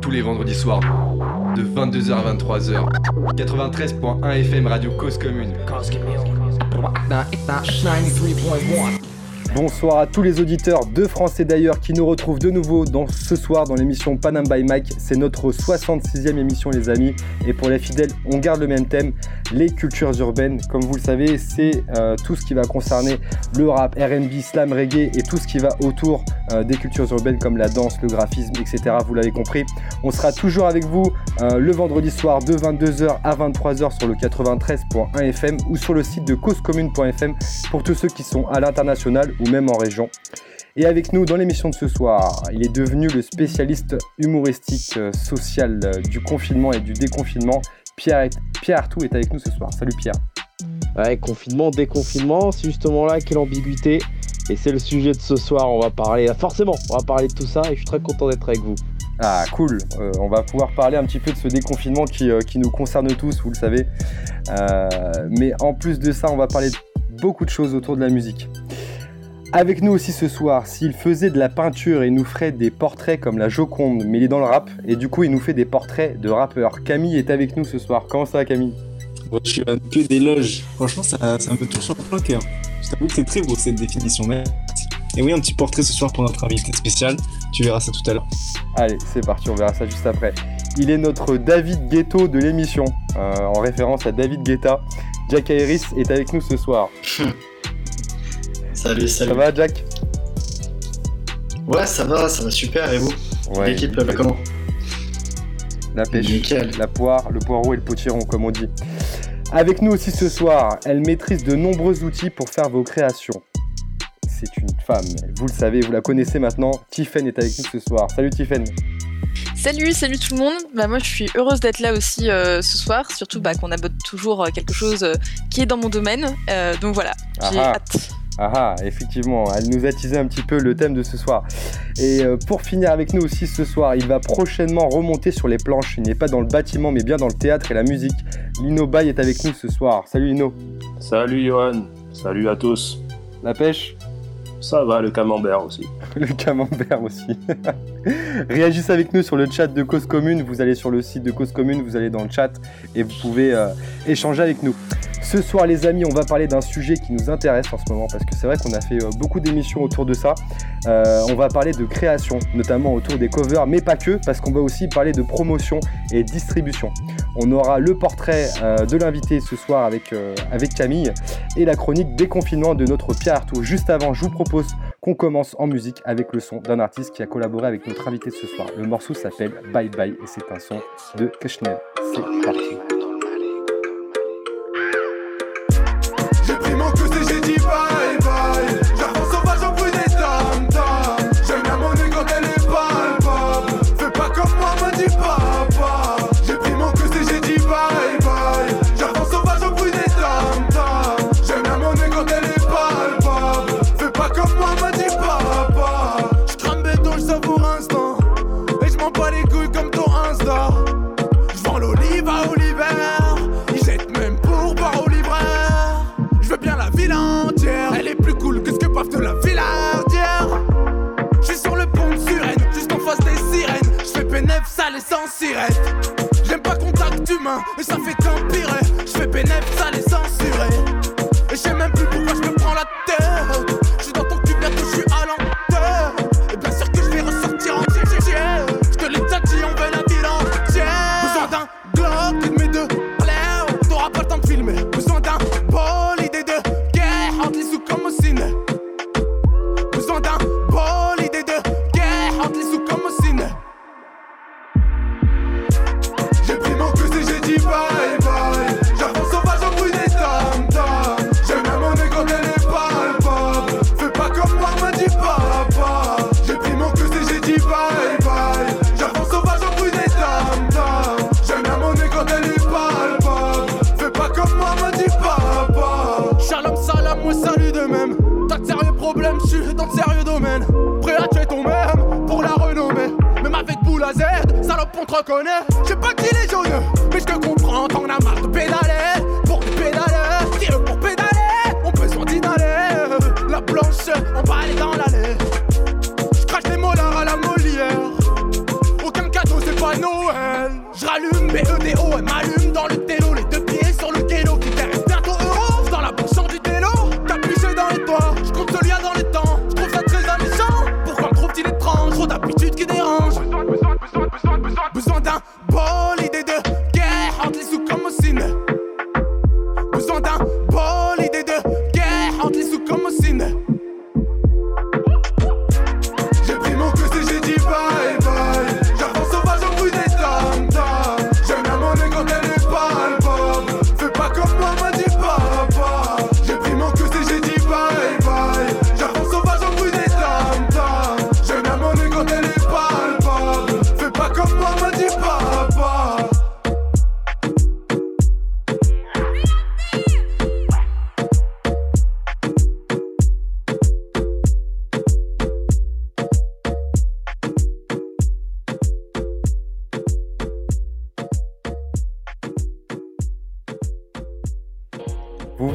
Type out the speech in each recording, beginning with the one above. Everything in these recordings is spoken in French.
Tous les vendredis soirs, de 22h à 23h. 93.1 FM Radio Cause Commune. Bonsoir à tous les auditeurs de France et d'ailleurs qui nous retrouvent de nouveau dans, ce soir dans l'émission Panam by Mike. C'est notre 66e émission les amis et pour les fidèles on garde le même thème, les cultures urbaines. Comme vous le savez c'est euh, tout ce qui va concerner le rap, RB, slam, reggae et tout ce qui va autour euh, des cultures urbaines comme la danse, le graphisme, etc. Vous l'avez compris. On sera toujours avec vous euh, le vendredi soir de 22h à 23h sur le 93.1 FM ou sur le site de causecommune.fm pour tous ceux qui sont à l'international ou même en région. Et avec nous dans l'émission de ce soir, il est devenu le spécialiste humoristique social du confinement et du déconfinement. Pierre, Pierre Artout est avec nous ce soir. Salut Pierre. Ouais, confinement, déconfinement, c'est justement là quelle ambiguïté. Et c'est le sujet de ce soir. On va parler, forcément, on va parler de tout ça et je suis très content d'être avec vous. Ah cool, euh, on va pouvoir parler un petit peu de ce déconfinement qui, qui nous concerne tous, vous le savez. mais en plus de ça, on va parler de beaucoup de choses autour de la musique. Avec nous aussi ce soir, s'il faisait de la peinture et nous ferait des portraits comme la Joconde, mais il est dans le rap, et du coup il nous fait des portraits de rappeurs. Camille est avec nous ce soir. Comment ça Camille? Je suis un peu d'éloges. Franchement, ça, ça un peu tout sur le cœur. Je t'avoue que c'est très beau cette définition. Mais... Et oui, un petit portrait ce soir pour notre invité spécial. Tu verras ça tout à l'heure. Allez, c'est parti, on verra ça juste après. Il est notre David Ghetto de l'émission, euh, en référence à David Guetta. Jack Iris est avec nous ce soir. Salut, salut. Ça va, Jack Ouais, ça va, ça va super. Et vous ouais, L'équipe va comment La pêche, la poire, le poireau et le potiron, comme on dit. Avec nous aussi ce soir, elle maîtrise de nombreux outils pour faire vos créations. C'est une femme, vous le savez, vous la connaissez maintenant. Tiffen est avec nous ce soir. Salut Tiffen. Salut, salut tout le monde. Bah, moi, je suis heureuse d'être là aussi euh, ce soir, surtout bah, qu'on aborde toujours euh, quelque chose euh, qui est dans mon domaine. donc voilà, j'ai hâte. Ah ah, effectivement, elle nous a teasé un petit peu le thème de ce soir. Et euh, pour finir avec nous aussi ce soir, il va prochainement remonter sur les planches. Il n'est pas dans le bâtiment, mais bien dans le théâtre et la musique. Lino Bay est avec nous ce soir. Salut Lino. Salut Johan. Salut à tous. La pêche? Ça va, le camembert aussi. le camembert aussi. Réagissez avec nous sur le chat de Cause Commune. Vous allez sur le site de Cause Commune, vous allez dans le chat et vous pouvez euh, échanger avec nous. Ce soir, les amis, on va parler d'un sujet qui nous intéresse en ce moment parce que c'est vrai qu'on a fait euh, beaucoup d'émissions autour de ça. Euh, on va parler de création, notamment autour des covers, mais pas que, parce qu'on va aussi parler de promotion et distribution. On aura le portrait de l'invité ce soir avec, avec Camille et la chronique déconfinement de notre Pierre Arthur. Juste avant, je vous propose qu'on commence en musique avec le son d'un artiste qui a collaboré avec notre invité de ce soir. Le morceau s'appelle Bye Bye et c'est un son de Kushner. C'est parti. J'aime pas contact humain, et ça fait qu'empirer. Je fais bénéfice, ça les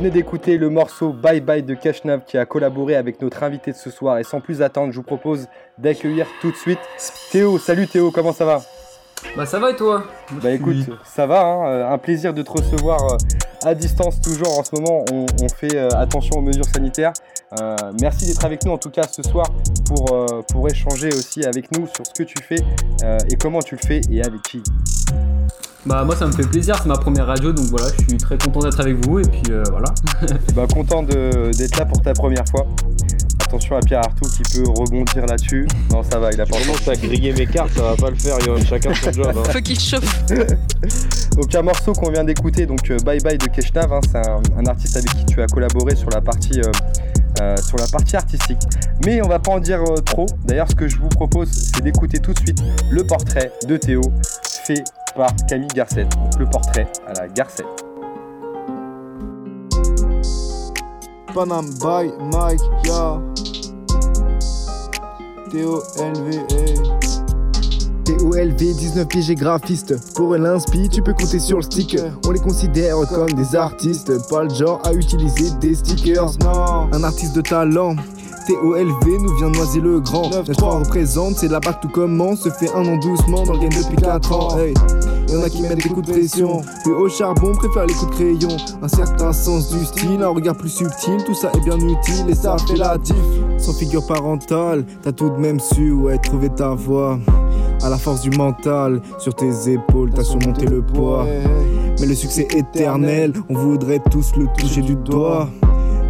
venez d'écouter le morceau Bye Bye de Kashnav qui a collaboré avec notre invité de ce soir. Et sans plus attendre, je vous propose d'accueillir tout de suite Théo. Salut Théo, comment ça va? Bah ça va et toi? Bah écoute, ça va, hein, euh, un plaisir de te recevoir euh, à distance toujours. En ce moment, on, on fait euh, attention aux mesures sanitaires. Euh, merci d'être avec nous en tout cas ce soir pour, euh, pour échanger aussi avec nous sur ce que tu fais euh, et comment tu le fais et avec qui. Bah moi ça me fait plaisir, c'est ma première radio donc voilà, je suis très content d'être avec vous et puis euh, voilà. Bah content d'être là pour ta première fois. Attention à Pierre Artout qui peut rebondir là-dessus. Non ça va, il a pas Je commence à griller mes cartes, ça va pas le faire, Yohan. Chacun son job. hein. Faut qu'il chauffe. Donc un morceau qu'on vient d'écouter, donc euh, Bye Bye de Keshnav, hein, c'est un, un artiste avec qui tu as collaboré sur la partie, euh, euh, sur la partie artistique. Mais on va pas en dire euh, trop. D'ailleurs, ce que je vous propose, c'est d'écouter tout de suite le portrait de Théo fait par Camille Garcette. Donc le portrait à la Garcette. Panam by Mike, ya. T-O-L-V-A. TOLV 19 piégés graphiste Pour l'inspi tu peux compter sur le sticker On les considère comme des artistes Pas le genre à utiliser des stickers Non Un artiste de talent TOLV nous vient noisy le grand. 9-3 représente c'est là-bas que tout commence Se fait un an doucement dans le game depuis 4 ans. Hey. Y'en a qui mettent des coups de pression Plus au charbon préfère les coups de crayon. Un certain sens du style Un regard plus subtil Tout ça est bien utile et ça fait la diff Sans figure parentale T'as tout de même su ouais trouver ta voie à la force du mental, sur tes épaules, t'as surmonté le poids. Mais le succès éternel, on voudrait tous le toucher du doigt.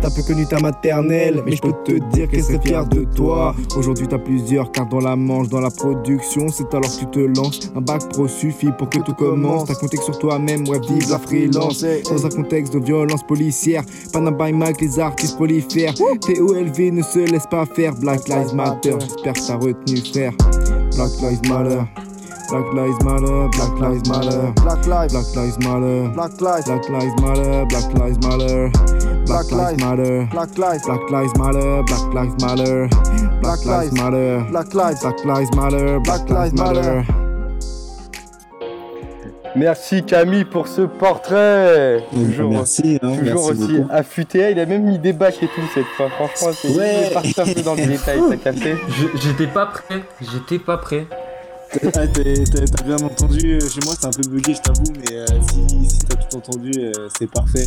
T'as peu connu ta maternelle, mais je peux te dire qu'elle serait fière de toi. Aujourd'hui, t'as plusieurs cartes dans la manche, dans la production. C'est alors que tu te lances. Un bac pro suffit pour que tout commence. T'as compté sur toi-même, ouais, vive la freelance. Dans un contexte de violence policière, Panama Mike, les artistes prolifèrent. TOLV ne se laisse pas faire. Black Lives Matter, j'espère que t'as retenu, frère. Black Lives Matter. Black Lives Matter, Black Lives Matter, Black Lives, Black Lives Matter, Black Lives, Black Lives Matter, Black Lives Matter, Black Lives Matter, Black Lives, Black Lives Matter, Black Lives Matter, Black Lives Matter, Black Lives, Black Lives Matter, Black Lives Matter. Merci Camille pour ce portrait. Toujours, merci, hein, toujours merci aussi beaucoup. affûté. Il a même mis des bacs et tout cette fois. Franchement, c'est Ouais. parti un peu dans le détail, t'as capté Je- J'étais pas prêt, j'étais pas prêt. Ah, t'as t'as bien entendu, euh, chez moi c'est un peu bugué, je t'avoue, mais euh, si, si t'as tout entendu, euh, c'est parfait.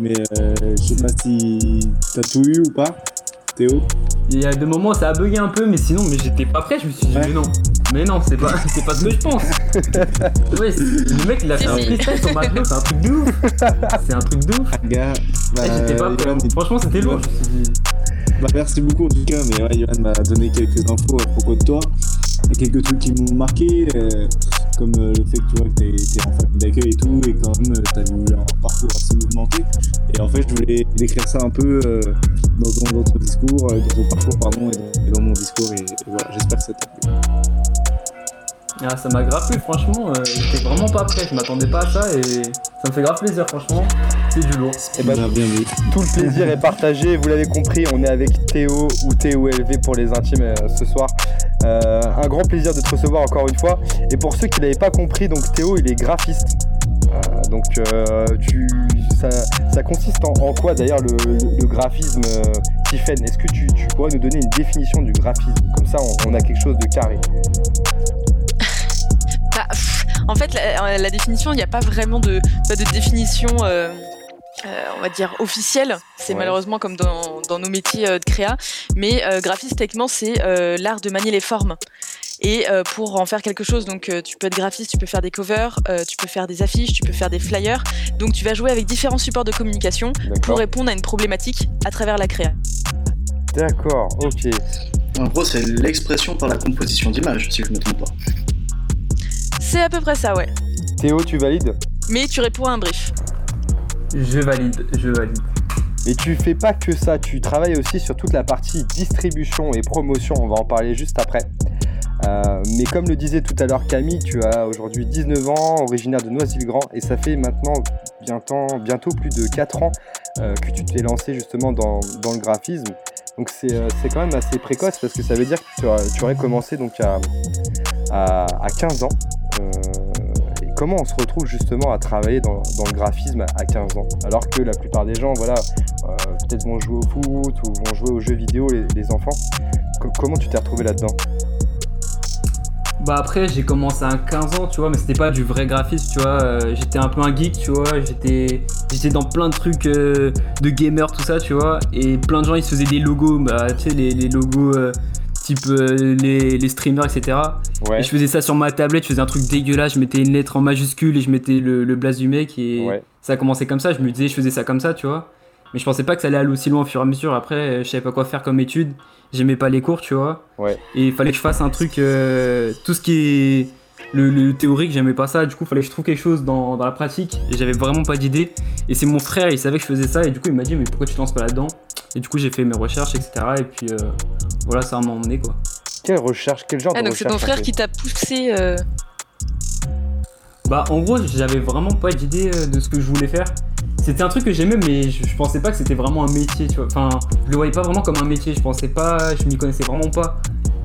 Mais euh, je sais pas si t'as tout eu ou pas, Théo. Il y a des moments ça a bugué un peu mais sinon mais j'étais pas prêt, je me suis dit mais non. Mais non, c'est pas, c'est pas ce que je pense. Ouais, le mec il a fait un freestyle sur Maclo, c'est un truc de ouf. C'est un truc de ouf. Gars, bah, Eh, j'étais pas prêt. Johan, il- Franchement c'était lourd, je me suis dit. Bah, merci beaucoup en tout cas, mais ouais, Johan m'a donné quelques infos à propos de toi. Il y a quelques trucs qui m'ont marqué, euh, comme euh, le fait que tu vois que t'es en famille d'accueil et tout, et quand même euh, t'as eu un parcours assez mouvementé. Et en fait, je voulais décrire ça un peu dans, dans discours, dans ton parcours, pardon, et dans, et dans mon discours, et, et voilà, j'espère que ça t'a plu. Ah, ça m'a grave plu, franchement, euh, j'étais vraiment pas prêt, je m'attendais pas à ça et ça me fait grave plaisir, franchement, c'est du lourd. Eh ben, Bien, bien vu. Tout le plaisir est partagé, vous l'avez compris, on est avec Théo ou TOLV pour les intimes euh, ce soir. Euh, un grand plaisir de te recevoir encore une fois. Et pour ceux qui n'avaient pas compris, donc Théo il est graphiste. Euh, donc euh, tu, ça, ça consiste en, en quoi d'ailleurs le, le- le graphisme euh, Tiffen Est-ce que tu, tu pourrais nous donner une définition du graphisme? Comme ça on, on a quelque chose de carré. Bah, pff, en fait, la, la définition, il n'y a pas vraiment de, pas de définition, euh, euh, on va dire, officielle. C'est Ouais. malheureusement comme dans, dans nos métiers euh, de créa. Mais euh, graphiste, techniquement, c'est euh, l'art de manier les formes. Et euh, pour en faire quelque chose, donc euh, tu peux être graphiste, tu peux faire des covers, euh, tu peux faire des affiches, tu peux faire des flyers. Donc tu vas jouer avec différents supports de communication pour répondre à une problématique à travers la créa. D'accord, ok. En gros, c'est l'expression par la composition d'images, si je me trompe pas. C'est à peu près ça, ouais. Théo, tu valides? Mais tu réponds à un brief. Je valide, je valide. Et tu fais pas que ça, tu travailles aussi sur toute la partie distribution et promotion, on va en parler juste après. Euh, mais comme le disait tout à l'heure Camille, tu as aujourd'hui 19 ans, originaire de Noisy-le-Grand, et ça fait maintenant bientôt, bientôt plus de 4 ans euh, que tu t'es lancé justement dans, dans le graphisme. Donc c'est euh, c'est quand même assez précoce parce que ça veut dire que tu, aurais- tu aurais commencé donc à, à, à 15 ans. Et comment on se retrouve justement à travailler dans, le graphisme à 15 ans Alors que la plupart des gens, voilà, euh, peut-être vont jouer au foot ou vont jouer aux jeux vidéo, les, enfants. Co- comment tu t'es retrouvé là-dedans? Bah après j'ai commencé à 15 ans tu vois mais c'était pas du vrai graphisme tu vois euh, j'étais un peu un geek tu vois j'étais j'étais dans plein de trucs euh, de gamer tout ça tu vois et plein de gens ils se faisaient des logos bah tu sais les, logos type euh, les, les streamers etc Ouais. et je faisais ça sur ma tablette je faisais un truc dégueulasse je mettais une lettre en majuscule et je mettais le, le blast du mec et Ouais. ça a commencé comme ça. Je me disais je faisais ça comme ça tu vois. Mais je pensais pas que ça allait aller aussi loin au fur et à mesure. Après euh, je savais pas quoi faire comme étude. J'aimais pas les cours tu vois. Ouais. et il fallait que je fasse un truc euh, tout ce qui est le, le théorique j'aimais pas ça. Du coup il fallait que je trouve quelque chose dans, dans la pratique et j'avais vraiment pas d'idée. Et c'est mon frère il savait que je faisais ça et du coup il m'a dit mais pourquoi tu te lances pas là dedans et du coup j'ai fait mes recherches etc et puis euh, voilà ça m'a emmené quoi Quelle recherche Quel genre Ah, de donc c'est ton on frère qui t'a poussé. euh, Bah en gros j'avais vraiment pas d'idée euh, de ce que je voulais faire. C'était un truc que j'aimais mais je, je pensais pas que c'était vraiment un métier tu vois. Enfin je le voyais pas vraiment comme un métier, je pensais pas, je m'y connaissais vraiment pas.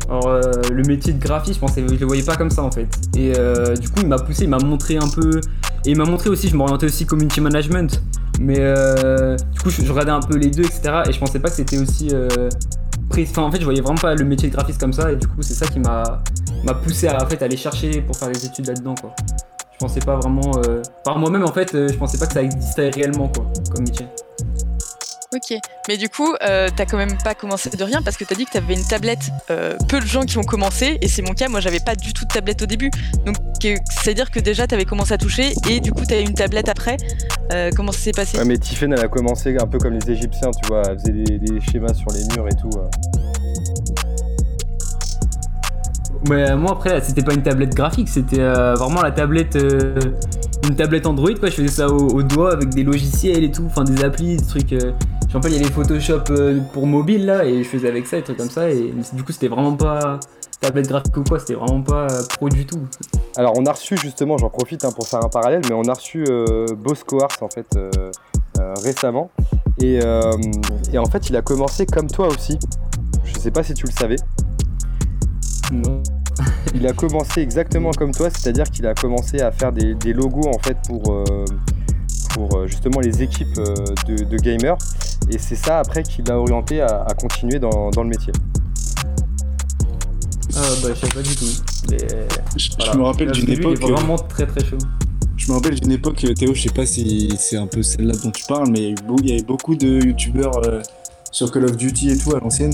Alors euh, le métier de graphiste je pensais je le voyais pas comme ça en fait. Et euh, du coup il m'a poussé, il m'a montré un peu et il m'a montré aussi, je m'orientais aussi community management. Mais euh, du coup je, regardais un peu les deux etc. Et je pensais pas que c'était aussi euh, Enfin en fait je voyais vraiment pas le métier de graphiste comme ça et du coup c'est ça qui m'a poussé à aller chercher pour faire des études là-dedans quoi. Je pensais pas vraiment. euh, Par moi-même, en fait, euh, je pensais pas que ça existait réellement, quoi, comme métier. Ok, mais du coup, euh, t'as quand même pas commencé de rien parce que t'as dit que t'avais une tablette. Euh, peu de gens qui ont commencé, et c'est mon cas, moi j'avais pas du tout de tablette au début. Donc c'est-à-dire que déjà t'avais commencé à toucher, et du coup t'as eu une tablette après. Euh, comment ça s'est passé? Ouais, mais Tiffen, elle a commencé un peu comme les Égyptiens, tu vois, elle faisait des, des schémas sur les murs et tout. euh. Mais euh, moi, après, c'était pas une tablette graphique, c'était euh, vraiment la tablette. euh, Une tablette Android, quoi. Je faisais ça au, au doigt avec des logiciels et tout, enfin des applis, des trucs. euh, Je me rappelle, il y avait Photoshop euh, pour mobile là, et je faisais avec ça, des trucs comme ça, et du coup, c'était vraiment pas tablette graphique ou quoi, c'était vraiment pas euh, pro du tout. Alors, on a reçu justement, j'en profite hein, pour faire un parallèle, mais on a reçu euh, Bosco Ars en fait euh, euh, récemment. Et, et en fait, il a commencé comme toi aussi. Je sais pas si tu le savais. Non. Il a commencé exactement comme toi, c'est-à-dire qu'il a commencé à faire des, des logos en fait pour, pour justement les équipes de, de gamers. Et c'est ça après qui l'a orienté à, à continuer dans, dans le métier. Ah bah, je sais pas du tout. Je, me rappelle d'une époque. Il est vraiment très très chaud. Je me rappelle d'une époque, euh, Théo, je sais pas si c'est un peu celle-là dont tu parles, mais il y avait beaucoup de youtubeurs euh, sur Call of Duty et tout à l'ancienne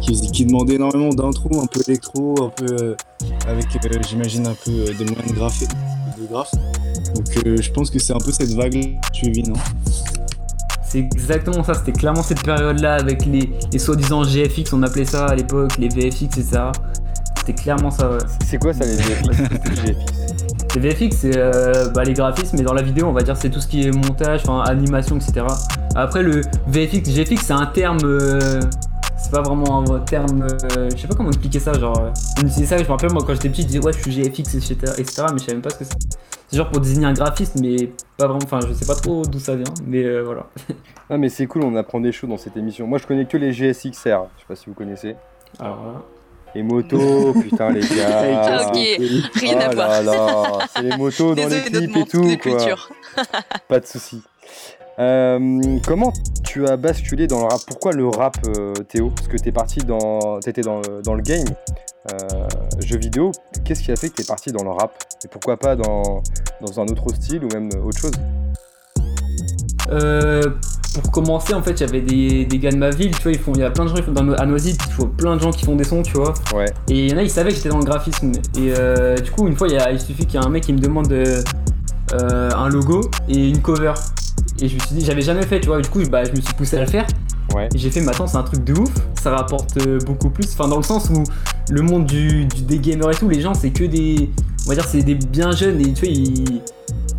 qui, demandaient énormément d'intro, un peu électro, un peu euh, avec, euh, j'imagine, un peu euh, des moyens de graphe. De graphe. Donc euh, je pense que c'est un peu cette vague que tu vis, non? C'est exactement ça, c'était clairement cette période-là avec les, les soi-disant GFX, on appelait ça à l'époque, les VFX, etc. C'était clairement ça, ouais. C'est quoi ça les VFX Les VFX, c'est euh, bah, les graphismes, mais dans la vidéo, on va dire c'est tout ce qui est montage, enfin animation, etc. Après, le VFX, GFX, c'est un terme. euh, c'est pas vraiment un terme. euh, je sais pas comment expliquer ça, genre. euh, on utilisait ça, je me rappelle, moi quand j'étais petit, je disais ouais, je suis GFX, etc., etc., mais je savais même pas ce que c'est. C'est genre pour désigner un graphiste, mais pas vraiment. Enfin, je sais pas trop d'où ça vient, mais euh, voilà. Ah mais c'est cool, on apprend des choses dans cette émission. Moi je connais que les GSXR, je sais pas si vous connaissez. Alors voilà. Les motos, putain les gars. Ah, ok, rien à Oh voir. là là, c'est les motos dans les clips et tout quoi. Pas de souci. Euh, comment tu as basculé dans le rap? Pourquoi le rap, euh, Théo? Parce que t'es parti dans, t'étais dans le, dans le game, euh, jeu vidéo. Qu'est-ce qui a fait que t'es parti dans le rap? Et pourquoi pas dans, dans un autre style ou même autre chose? Euh, pour commencer, en fait, j'avais des, des gars de ma ville, tu vois, ils font, il y a plein de gens qui font dans No- à Noisy, tu vois, plein de gens qui font des sons, tu vois. Ouais. Et il y en a, ils savaient que j'étais dans le graphisme. Et euh, du coup, une fois, il, y a- il suffit qu'il y ait un mec qui me demande un logo et une cover. Et je me suis dit, j'avais jamais fait, tu vois, du coup, bah, je me suis poussé à le faire. Ouais. Et j'ai fait, attends, c'est un truc de ouf, ça rapporte euh, beaucoup plus. Enfin, dans le sens où le monde du, du- des gamers et tout, les gens, c'est que des. On va dire, c'est des bien jeunes et tu vois, ils,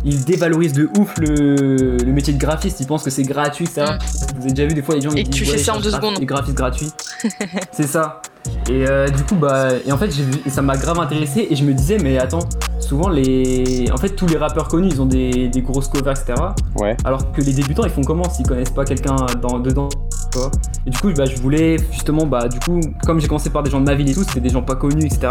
ils dévalorisent de ouf le, le métier de graphiste. Ils pensent que c'est gratuit, ça. Vous avez déjà vu des fois les gens Mm. Et qui que tu disent, fais ouais, ça en deux secondes. Des graphistes gratuits. c'est ça. Et euh, du coup, bah, et en fait, j'ai vu- et ça m'a grave intéressé et je me disais, mais attends, souvent les. En fait, tous les rappeurs connus, ils ont des, des grosses covers, etc. Ouais. Alors que les débutants, ils font comment s'ils connaissent pas quelqu'un dans- dedans vois? Et du coup, bah, je voulais justement, bah, du coup, comme j'ai commencé par des gens de ma ville et tout, c'était des gens pas connus, etc.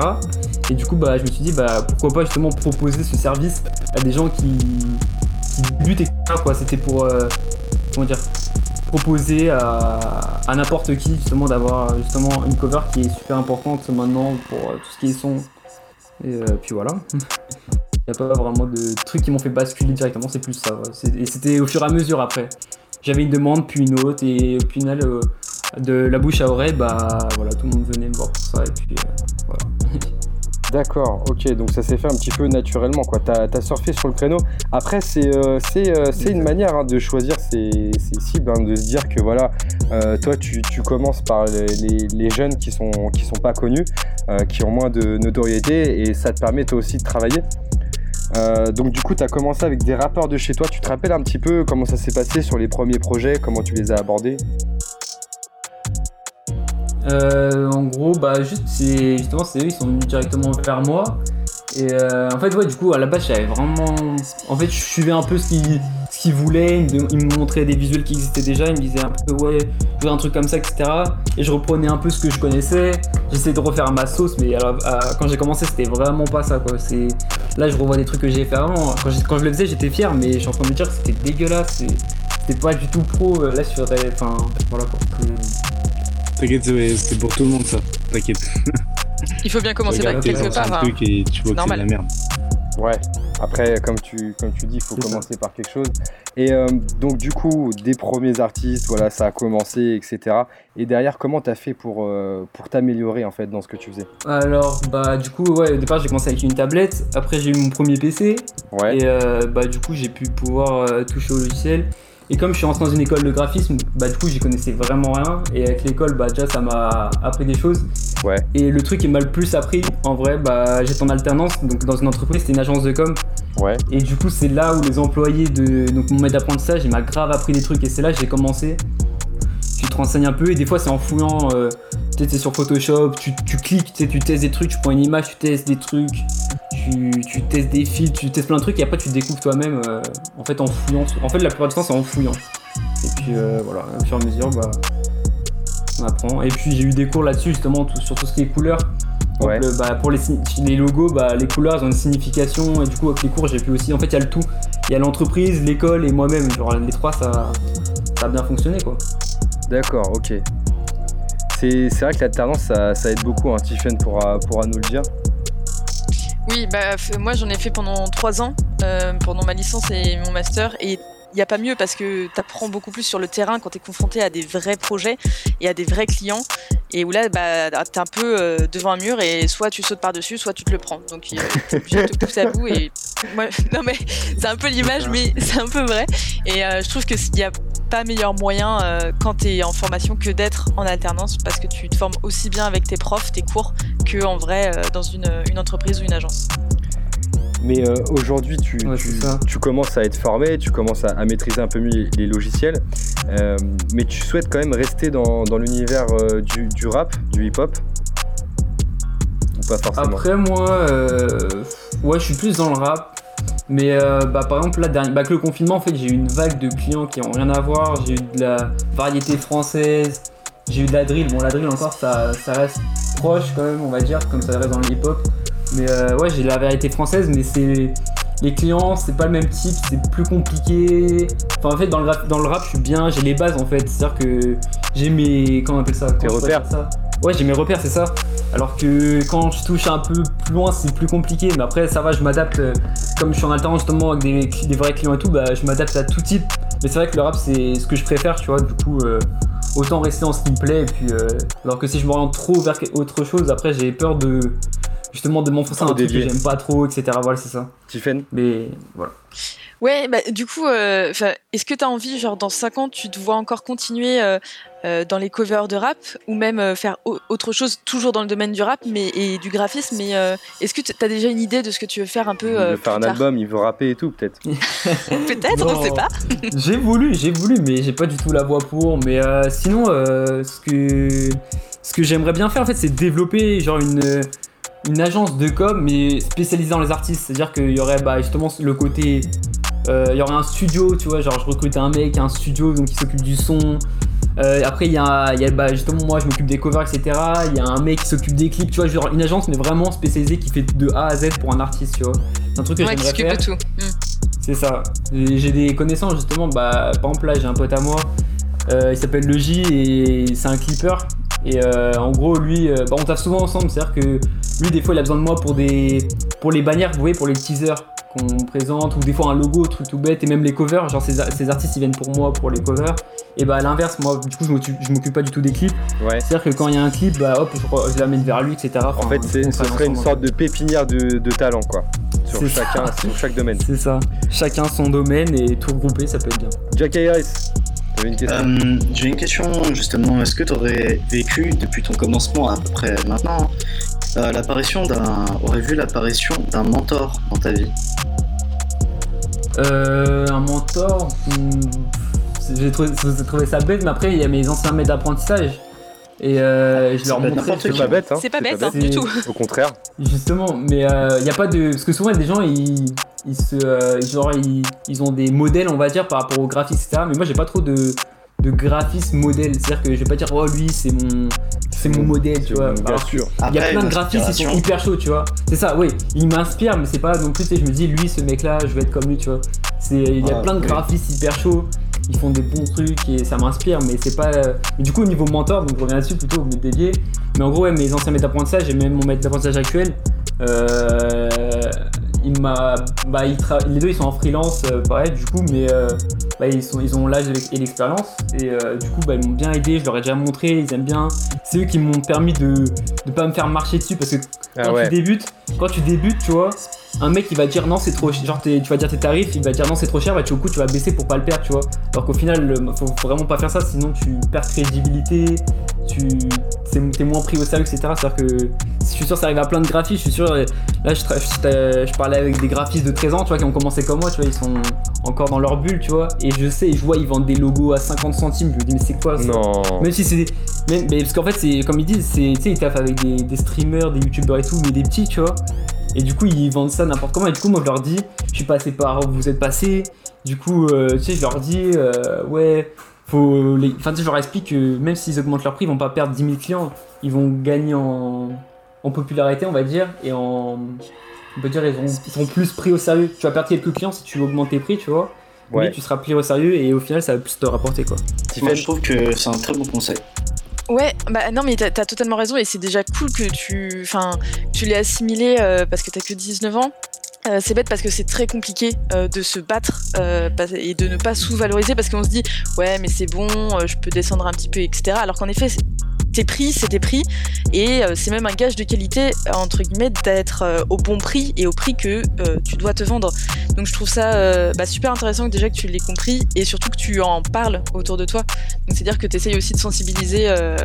Et du coup, bah, je me suis dit, bah, pourquoi pas justement proposer ce service à des gens qui, qui débutent, etc. Quoi. C'était pour, euh, comment dire, proposer à, à n'importe qui justement d'avoir justement une cover qui est super importante maintenant pour euh, tout ce qui est son. Et euh, puis voilà. Il n'y a pas vraiment de trucs qui m'ont fait basculer directement, c'est plus ça. Et c'était au fur et à mesure après. J'avais une demande, puis une autre, et au final, euh, de la bouche à oreille, bah voilà, tout le monde venait me voir pour ça, et puis euh, voilà. D'accord, ok, donc ça s'est fait un petit peu naturellement, quoi. T'as as surfé sur le créneau. Après, c'est euh, euh, une manière hein, de choisir ses, ses cibles, hein, de se dire que voilà, euh, toi, tu, commences par les, jeunes qui sont, qui sont pas connus, qui ont moins de notoriété, et ça te permet toi aussi de travailler. Donc du coup, tu as commencé avec des rappeurs de chez toi. Tu te rappelles un petit peu comment ça s'est passé sur les premiers projets, comment tu les as abordés? Euh, en gros, bah juste, c'est justement, c'est eux, ils sont venus directement vers moi. Et euh, en fait, ouais, du coup, à la base, j'avais vraiment. En fait, je suivais un peu ce qu'ils voulaient. Ils me, montraient des visuels qui existaient déjà. Ils me disaient un peu, ouais, je veux un truc comme ça, etc. Et je reprenais un peu ce que je connaissais. J'essayais de refaire ma sauce, mais à- quand j'ai commencé, c'était vraiment pas ça, quoi. Là, je revois des trucs que j'ai fait avant. Quand, je le faisais, j'étais fier, mais je suis en train de me dire que c'était dégueulasse. C'était pas du tout pro. Là, je ferais. Enfin, voilà quoi. T'inquiète, c'est pour tout le monde ça. T'inquiète. Il faut bien commencer par quelque sur un part. hein. truc et tu vois que c'est la merde. Ouais. Après, comme tu, comme tu dis, il faut ça. commencer par quelque chose. Et euh, donc, du coup, des premiers artistes, voilà, ça a commencé, etc. Et derrière, comment t'as fait pour, euh, pour t'améliorer en fait dans ce que tu faisais? Alors, bah, du coup, ouais, au départ, j'ai commencé avec une tablette. Après, j'ai eu mon premier PC. Ouais. Et euh, bah, du coup, j'ai pu pouvoir euh, toucher au logiciel. Et comme je suis rentré dans une école de graphisme, bah, du coup, j'y connaissais vraiment rien. Et avec l'école, bah, déjà, ça m'a appris des choses. Ouais. Et le truc qui m'a le plus appris, en vrai, bah, j'étais en alternance. Donc, dans une entreprise, c'était une agence de com. Ouais. Et du coup, c'est là où les employés de donc, mon maître d'apprentissage, il m'a grave appris des trucs. Et c'est là que j'ai commencé. Tu te renseignes un peu et des fois, c'est en fouillant. euh, tu sais, sur Photoshop, tu, tu cliques, tu sais, tu testes des trucs, tu prends une image, tu testes des trucs, tu, tu testes des fils, tu testes plein de trucs et après tu découvres toi-même euh, en fait en fouillant. En fait, la plupart du temps, c'est en fouillant. Et puis euh, voilà, au fur et à mesure, bah, on apprend. Et puis j'ai eu des cours là-dessus justement tout- sur tout ce qui est couleurs. Donc, Ouais. le- bah, pour les, les logos, bah, les couleurs elles ont une signification et du coup avec les cours j'ai pu aussi. En fait, il y a le tout. Il y a l'entreprise, l'école et moi-même. Genre les trois, ça, ça a bien fonctionné quoi. D'accord, ok. C'est c'est vrai que l'alternance, ça, ça aide beaucoup, hein. Tiffen pourra, pourra nous le dire. Oui, bah, moi j'en ai fait pendant trois ans, euh, pendant ma licence et mon master, et il n'y a pas mieux parce que tu apprends beaucoup plus sur le terrain quand tu confronté à des vrais projets et à des vrais clients, et où là, bah, tu un peu euh, devant un mur et soit tu sautes par-dessus, soit tu te le prends. Donc tu te pousses à bout, et moi, non mais c'est un peu l'image, mais c'est un peu vrai, et euh, je trouve que s'il n'y a pas meilleur moyen euh, quand tu es en formation que d'être en alternance parce que tu te formes aussi bien avec tes profs, tes cours, que en vrai euh, dans une, une entreprise ou une agence. Mais euh, aujourd'hui, tu, Ouais, tu, commences à être formé, tu commences à, à maîtriser un peu mieux les, logiciels, euh, mais tu souhaites quand même rester dans, dans l'univers euh, du, du rap, du hip-hop? Pas forcément Après moi, euh, ouais, je suis plus dans le rap. Mais euh, bah, par exemple, là, dernier, bah, avec le confinement, en fait, j'ai eu une vague de clients qui ont rien à voir. J'ai eu de la variété française, j'ai eu de la drill. Bon, la drill encore, ça, ça reste proche quand même, on va dire, comme ça reste dans le hip-hop. Mais euh, ouais, j'ai de la variété française, mais c'est les clients, c'est pas le même type, c'est plus compliqué. Enfin, en fait, dans le rap, dans le rap je suis bien, j'ai les bases en fait. C'est-à-dire que j'ai mes. Comment on appelle ça? Tes Comment repères ça? Ouais, j'ai mes repères, c'est ça. Alors que quand je touche un peu plus loin, c'est plus compliqué. Mais après, ça va, je m'adapte. euh, Comme je suis en alternance justement avec des, vrais clients et tout, bah, je m'adapte à tout type. Mais c'est vrai que le rap, c'est ce que je préfère, tu vois. Du coup, euh, autant rester dans ce qui me plaît. Et puis, euh, alors que si je m'oriente trop vers autre chose, après, j'ai peur de justement de m'enfoncer un truc que j'aime pas trop, etc. Voilà, c'est ça. Tiffen Mais voilà. Ouais, bah, du coup, euh, est-ce que tu as envie, genre dans 5 ans, tu te vois encore continuer euh, euh, dans les covers de rap ou même euh, faire au- autre chose, toujours dans le domaine du rap mais, et du graphisme Mais euh, est-ce que tu as déjà une idée de ce que tu veux faire un peu Il veut faire un tard? album, il veut rapper et tout, peut-être. Peut-être, on sait pas. j'ai voulu, j'ai voulu, mais j'ai pas du tout la voix pour. Mais euh, sinon, euh, ce que, ce que j'aimerais bien faire, en fait, c'est développer genre une, une agence de com, mais spécialisée dans les artistes. C'est-à-dire qu'il y aurait bah, justement le côté. euh, Il y aurait un studio, tu vois, genre je recrute un mec, un studio donc qui s'occupe du son. Euh, après, il y a, il y a, bah, justement moi, je m'occupe des covers, etc. Il y a un mec qui s'occupe des clips, tu vois, genre une agence, mais vraiment spécialisée qui fait de A à Z pour un artiste, tu vois. C'est un truc que Ouais, qui j'aimerais s'occupe faire. de tout. Mm. C'est ça. J'ai des connaissances justement, bah, par exemple là j'ai un pote à moi, euh, il s'appelle Le J et c'est un clipper. Et euh, en gros lui, euh, bah, on taffe souvent ensemble, c'est-à-dire que lui des fois il a besoin de moi pour des pour les bannières, vous voyez, pour les teasers qu'on présente, ou des fois un logo, truc tout bête, et même les covers, genre ces, ces artistes ils viennent pour moi pour les covers. Et bah à l'inverse, moi du coup je m'occupe pas du tout des clips. Ouais. C'est-à-dire que quand il y a un clip, bah hop, je, je l'amène vers lui, etc. En fait, ce serait une sorte de pépinière de, de talent, quoi. Sur chacun, sur chaque domaine. C'est ça. Chacun son domaine et tout regroupé, ça peut être bien. Jack Harris, une Euh, J'ai une question justement. Est-ce que tu aurais vécu depuis ton commencement à peu près maintenant euh, l'apparition d'un, aurais vu l'apparition d'un mentor dans ta vie? Euh, un mentor, hmm, j'ai trouvé, ça bête, mais après il y a mes anciens maîtres d'apprentissage et euh, je leur montrais. C'est pas bête, hein C'est pas bête, hein, C'est- du tout. Au contraire. Justement, mais il n'y a pas de. Parce que souvent, il y a des gens, ils, ils, se, euh, genre, ils, ils ont des modèles, on va dire, par rapport au graphisme, etc. Mais moi, j'ai pas trop de, de graphisme modèle. C'est-à-dire que je vais pas dire, oh, lui, c'est mon, c'est mon modèle, tu vois. Bien sûr. Il y a plein de graphistes qui sont hyper chauds, tu vois. C'est ça, oui. Il m'inspire, mais c'est pas non plus, tu sais, je me dis, lui, ce mec-là, je vais être comme lui, tu vois. C'est, il y a Ah, plein de oui. graphistes hyper chauds. Ils font des bons trucs et ça m'inspire, mais c'est pas. euh, Mais du coup, au niveau mentor, donc je reviens là-dessus plutôt, vous me dédiez. Mais en gros, ouais, mes anciens maîtres d'apprentissage et même mon maître d'apprentissage actuel, euh, il m'a. Bah, ils tra- les deux, ils sont en freelance, euh, pareil, du coup, mais euh, bah, ils, sont, ils ont l'âge et l'ex- et l'expérience. Et euh, du coup, bah, ils m'ont bien aidé, je leur ai déjà montré, ils aiment bien. C'est eux qui m'ont permis de ne pas me faire marcher dessus parce que Ah quand ouais. tu débutes, quand tu débutes, tu vois, un mec il va dire non c'est trop cher, genre tu vas dire tes tarifs, il va dire non c'est trop cher, bah tu au coup tu vas baisser pour pas le perdre, tu vois. Alors qu'au final, faut vraiment pas faire ça, sinon tu perds crédibilité, tu t'es moins pris au sérieux, etc. C'est-à-dire que je suis sûr ça arrive à plein de graphistes, je suis sûr. Là je, tra- je, je parlais avec des graphistes de 13 ans, tu vois, qui ont commencé comme moi, tu vois, ils sont encore dans leur bulle, tu vois. Et je sais, je vois ils vendent des logos à 50 centimes, je me dis mais c'est quoi ça? Non. même si c'est. Même, mais parce qu'en fait, c'est comme ils disent, c'est, tu sais, ils taffent avec des, des streamers, des youtubeurs et tout, mais des petits, tu vois. Et du coup, ils vendent ça n'importe comment. Et du coup, moi, je leur dis, je suis passé par où vous êtes passé. Du coup, euh, tu sais, je leur dis, euh, ouais, faut. Les... Enfin, tu sais, je leur explique que même s'ils augmentent leur prix, ils vont pas perdre 10 000 clients. Ils vont gagner en, en popularité, on va dire, et en. On peut dire, ils, seront plus pris au sérieux. Tu vas perdre quelques clients si tu augmentes tes prix, tu vois. Ouais. Mais tu seras pris au sérieux et au final, ça va plus te rapporter, quoi. Moi, je trouve que c'est un très bon conseil. Ouais, bah non, mais t'as as totalement raison et c'est déjà cool que tu, enfin, tu l'aies assimilé euh, parce que t'as que 19 ans. Euh, c'est bête parce que c'est très compliqué euh, de se battre euh, et de ne pas sous-valoriser parce qu'on se dit ouais mais c'est bon, euh, je peux descendre un petit peu etc. Alors qu'en effet c'est- tes prix c'est tes prix et euh, c'est même un gage de qualité entre guillemets d'être euh, au bon prix et au prix que euh, tu dois te vendre. Donc je trouve ça euh, bah, super intéressant que déjà que tu l'aies compris et surtout que tu en parles autour de toi. Donc c'est à dire que tu essayes aussi de sensibiliser, euh,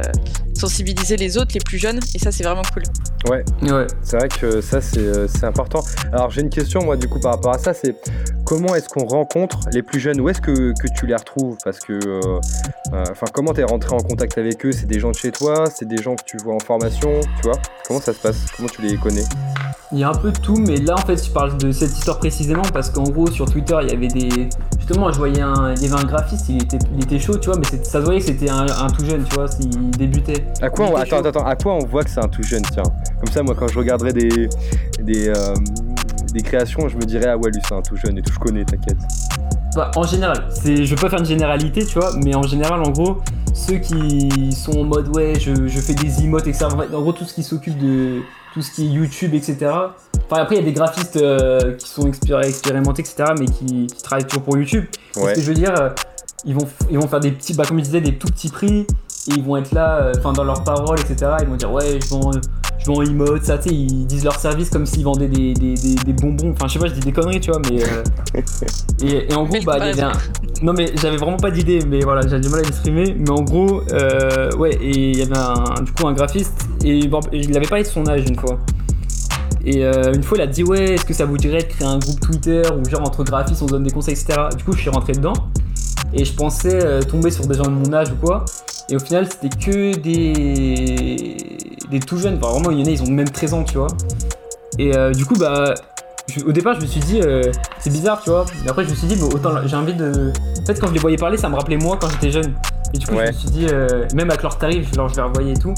sensibiliser les autres, les plus jeunes et ça c'est vraiment cool. Ouais. Ouais. C'est vrai que ça, c'est euh, important. Alors, j'ai une question, moi, du coup, par rapport à ça, c'est comment est-ce qu'on rencontre les plus jeunes? Où est-ce que, que tu les retrouves? Parce que, euh, euh, enfin, comment t'es rentré en contact avec eux? C'est des gens de chez toi? C'est des gens que tu vois en formation Tu vois Comment ça se passe? Comment tu les connais? Il y a un peu de tout, mais là en fait je parle de cette histoire précisément parce qu'en gros sur Twitter il y avait des. Justement je voyais un. Il y avait un graphiste, il était, il était chaud, tu vois, mais ça se voyait que c'était un, un tout jeune, tu vois, s'il débutait. À quoi Il on... chaud. attends, à quoi on voit que c'est un tout jeune Tiens, comme ça, moi, quand je regarderai des des, euh, des créations, je me dirais ah ouais, lui, c'est un tout jeune et tout, je connais, t'inquiète. Bah, en général, c'est, je veux pas faire une généralité, tu vois, mais en général, en gros, ceux qui sont en mode ouais, je, je fais des emotes, etc. En gros, tout ce qui s'occupe de tout ce qui est YouTube, etc. Enfin, après, il y a des graphistes euh, qui sont expéri- expérimentés, etc., mais qui, qui travaillent toujours pour YouTube. Et. Ce que je veux dire, euh, ils vont, ils vont faire des petits, bah, comme je disais, des tout petits prix, et ils vont être là, euh, enfin, dans leurs paroles, etc. Ils vont dire ouais, je vends. je vends emotes, ça, tu sais, ils disent leur service comme s'ils vendaient des, des, des, des bonbons. Enfin, je sais pas, je dis des conneries, tu vois, mais. euh, et, et en gros, bah, il y avait un. Non, mais j'avais vraiment pas d'idée, mais voilà, j'avais du mal à l'exprimer. Mais en gros, euh, ouais, et il y avait un, du coup un graphiste, et bon, il avait parlé de son âge une fois. Et euh, une fois, il a dit Ouais, est-ce que ça vous dirait de créer un groupe Twitter où, genre, entre graphistes, on donne des conseils, etc. Du coup, je suis rentré dedans, et je pensais euh, tomber sur des gens de mon âge ou quoi. Et au final, c'était que des. des tout jeunes. Enfin, vraiment, il y en a, ils ont même 13 ans, tu vois. Et euh, du coup, bah. je- au départ, je me suis dit, euh, c'est bizarre, tu vois. Mais après, je me suis dit, bah, autant j'ai envie de. En fait, quand je les voyais parler, ça me rappelait moi quand j'étais jeune. Et du coup, Ouais. je me suis dit, euh, même avec leurs tarifs, genre, je les revoyais et tout.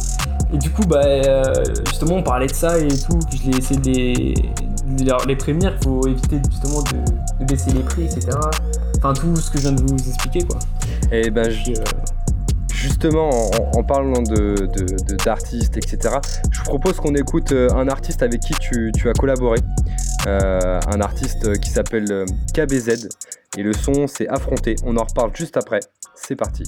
Et du coup, bah, justement, on parlait de ça et tout. Je l'ai essayé de les, de les prévenir. Il faut éviter justement de, de baisser les prix, etc. Enfin, tout ce que je viens de vous expliquer, quoi. Et ben ju- justement, en, parlant d'artistes, etc., je vous propose qu'on écoute euh, un artiste avec qui tu, as collaboré. Euh, un artiste qui s'appelle euh, KBZ. Et le son, c'est Affronté. On en reparle juste après. C'est parti.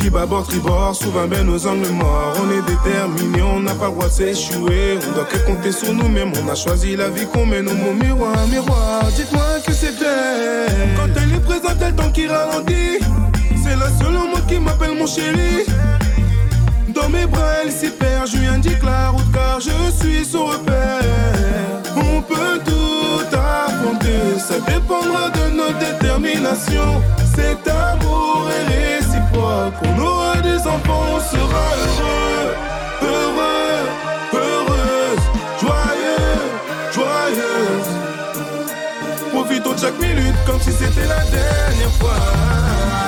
Je vérifie bâbord, tribord, souvent ben nos angles morts. On est déterminé, on n'a pas le droit de s'échouer. On doit que compter sur nous-mêmes, on a choisi la vie qu'on mène mon miroir, miroir. Dites-moi que c'est vrai. Quand elle est présente, elle temps qui ralentit. C'est la seule au monde qui m'appelle mon chéri. Dans mes bras, elle s'y perd. Je lui indique la route car je suis son repère. On peut tout affronter, ça dépendra de notre détermination. Cet amour est réciproque. On aura des enfants, on sera heureux, heureux, heureuse, joyeux, joyeuse. Profitons de chaque minute comme si c'était la dernière fois.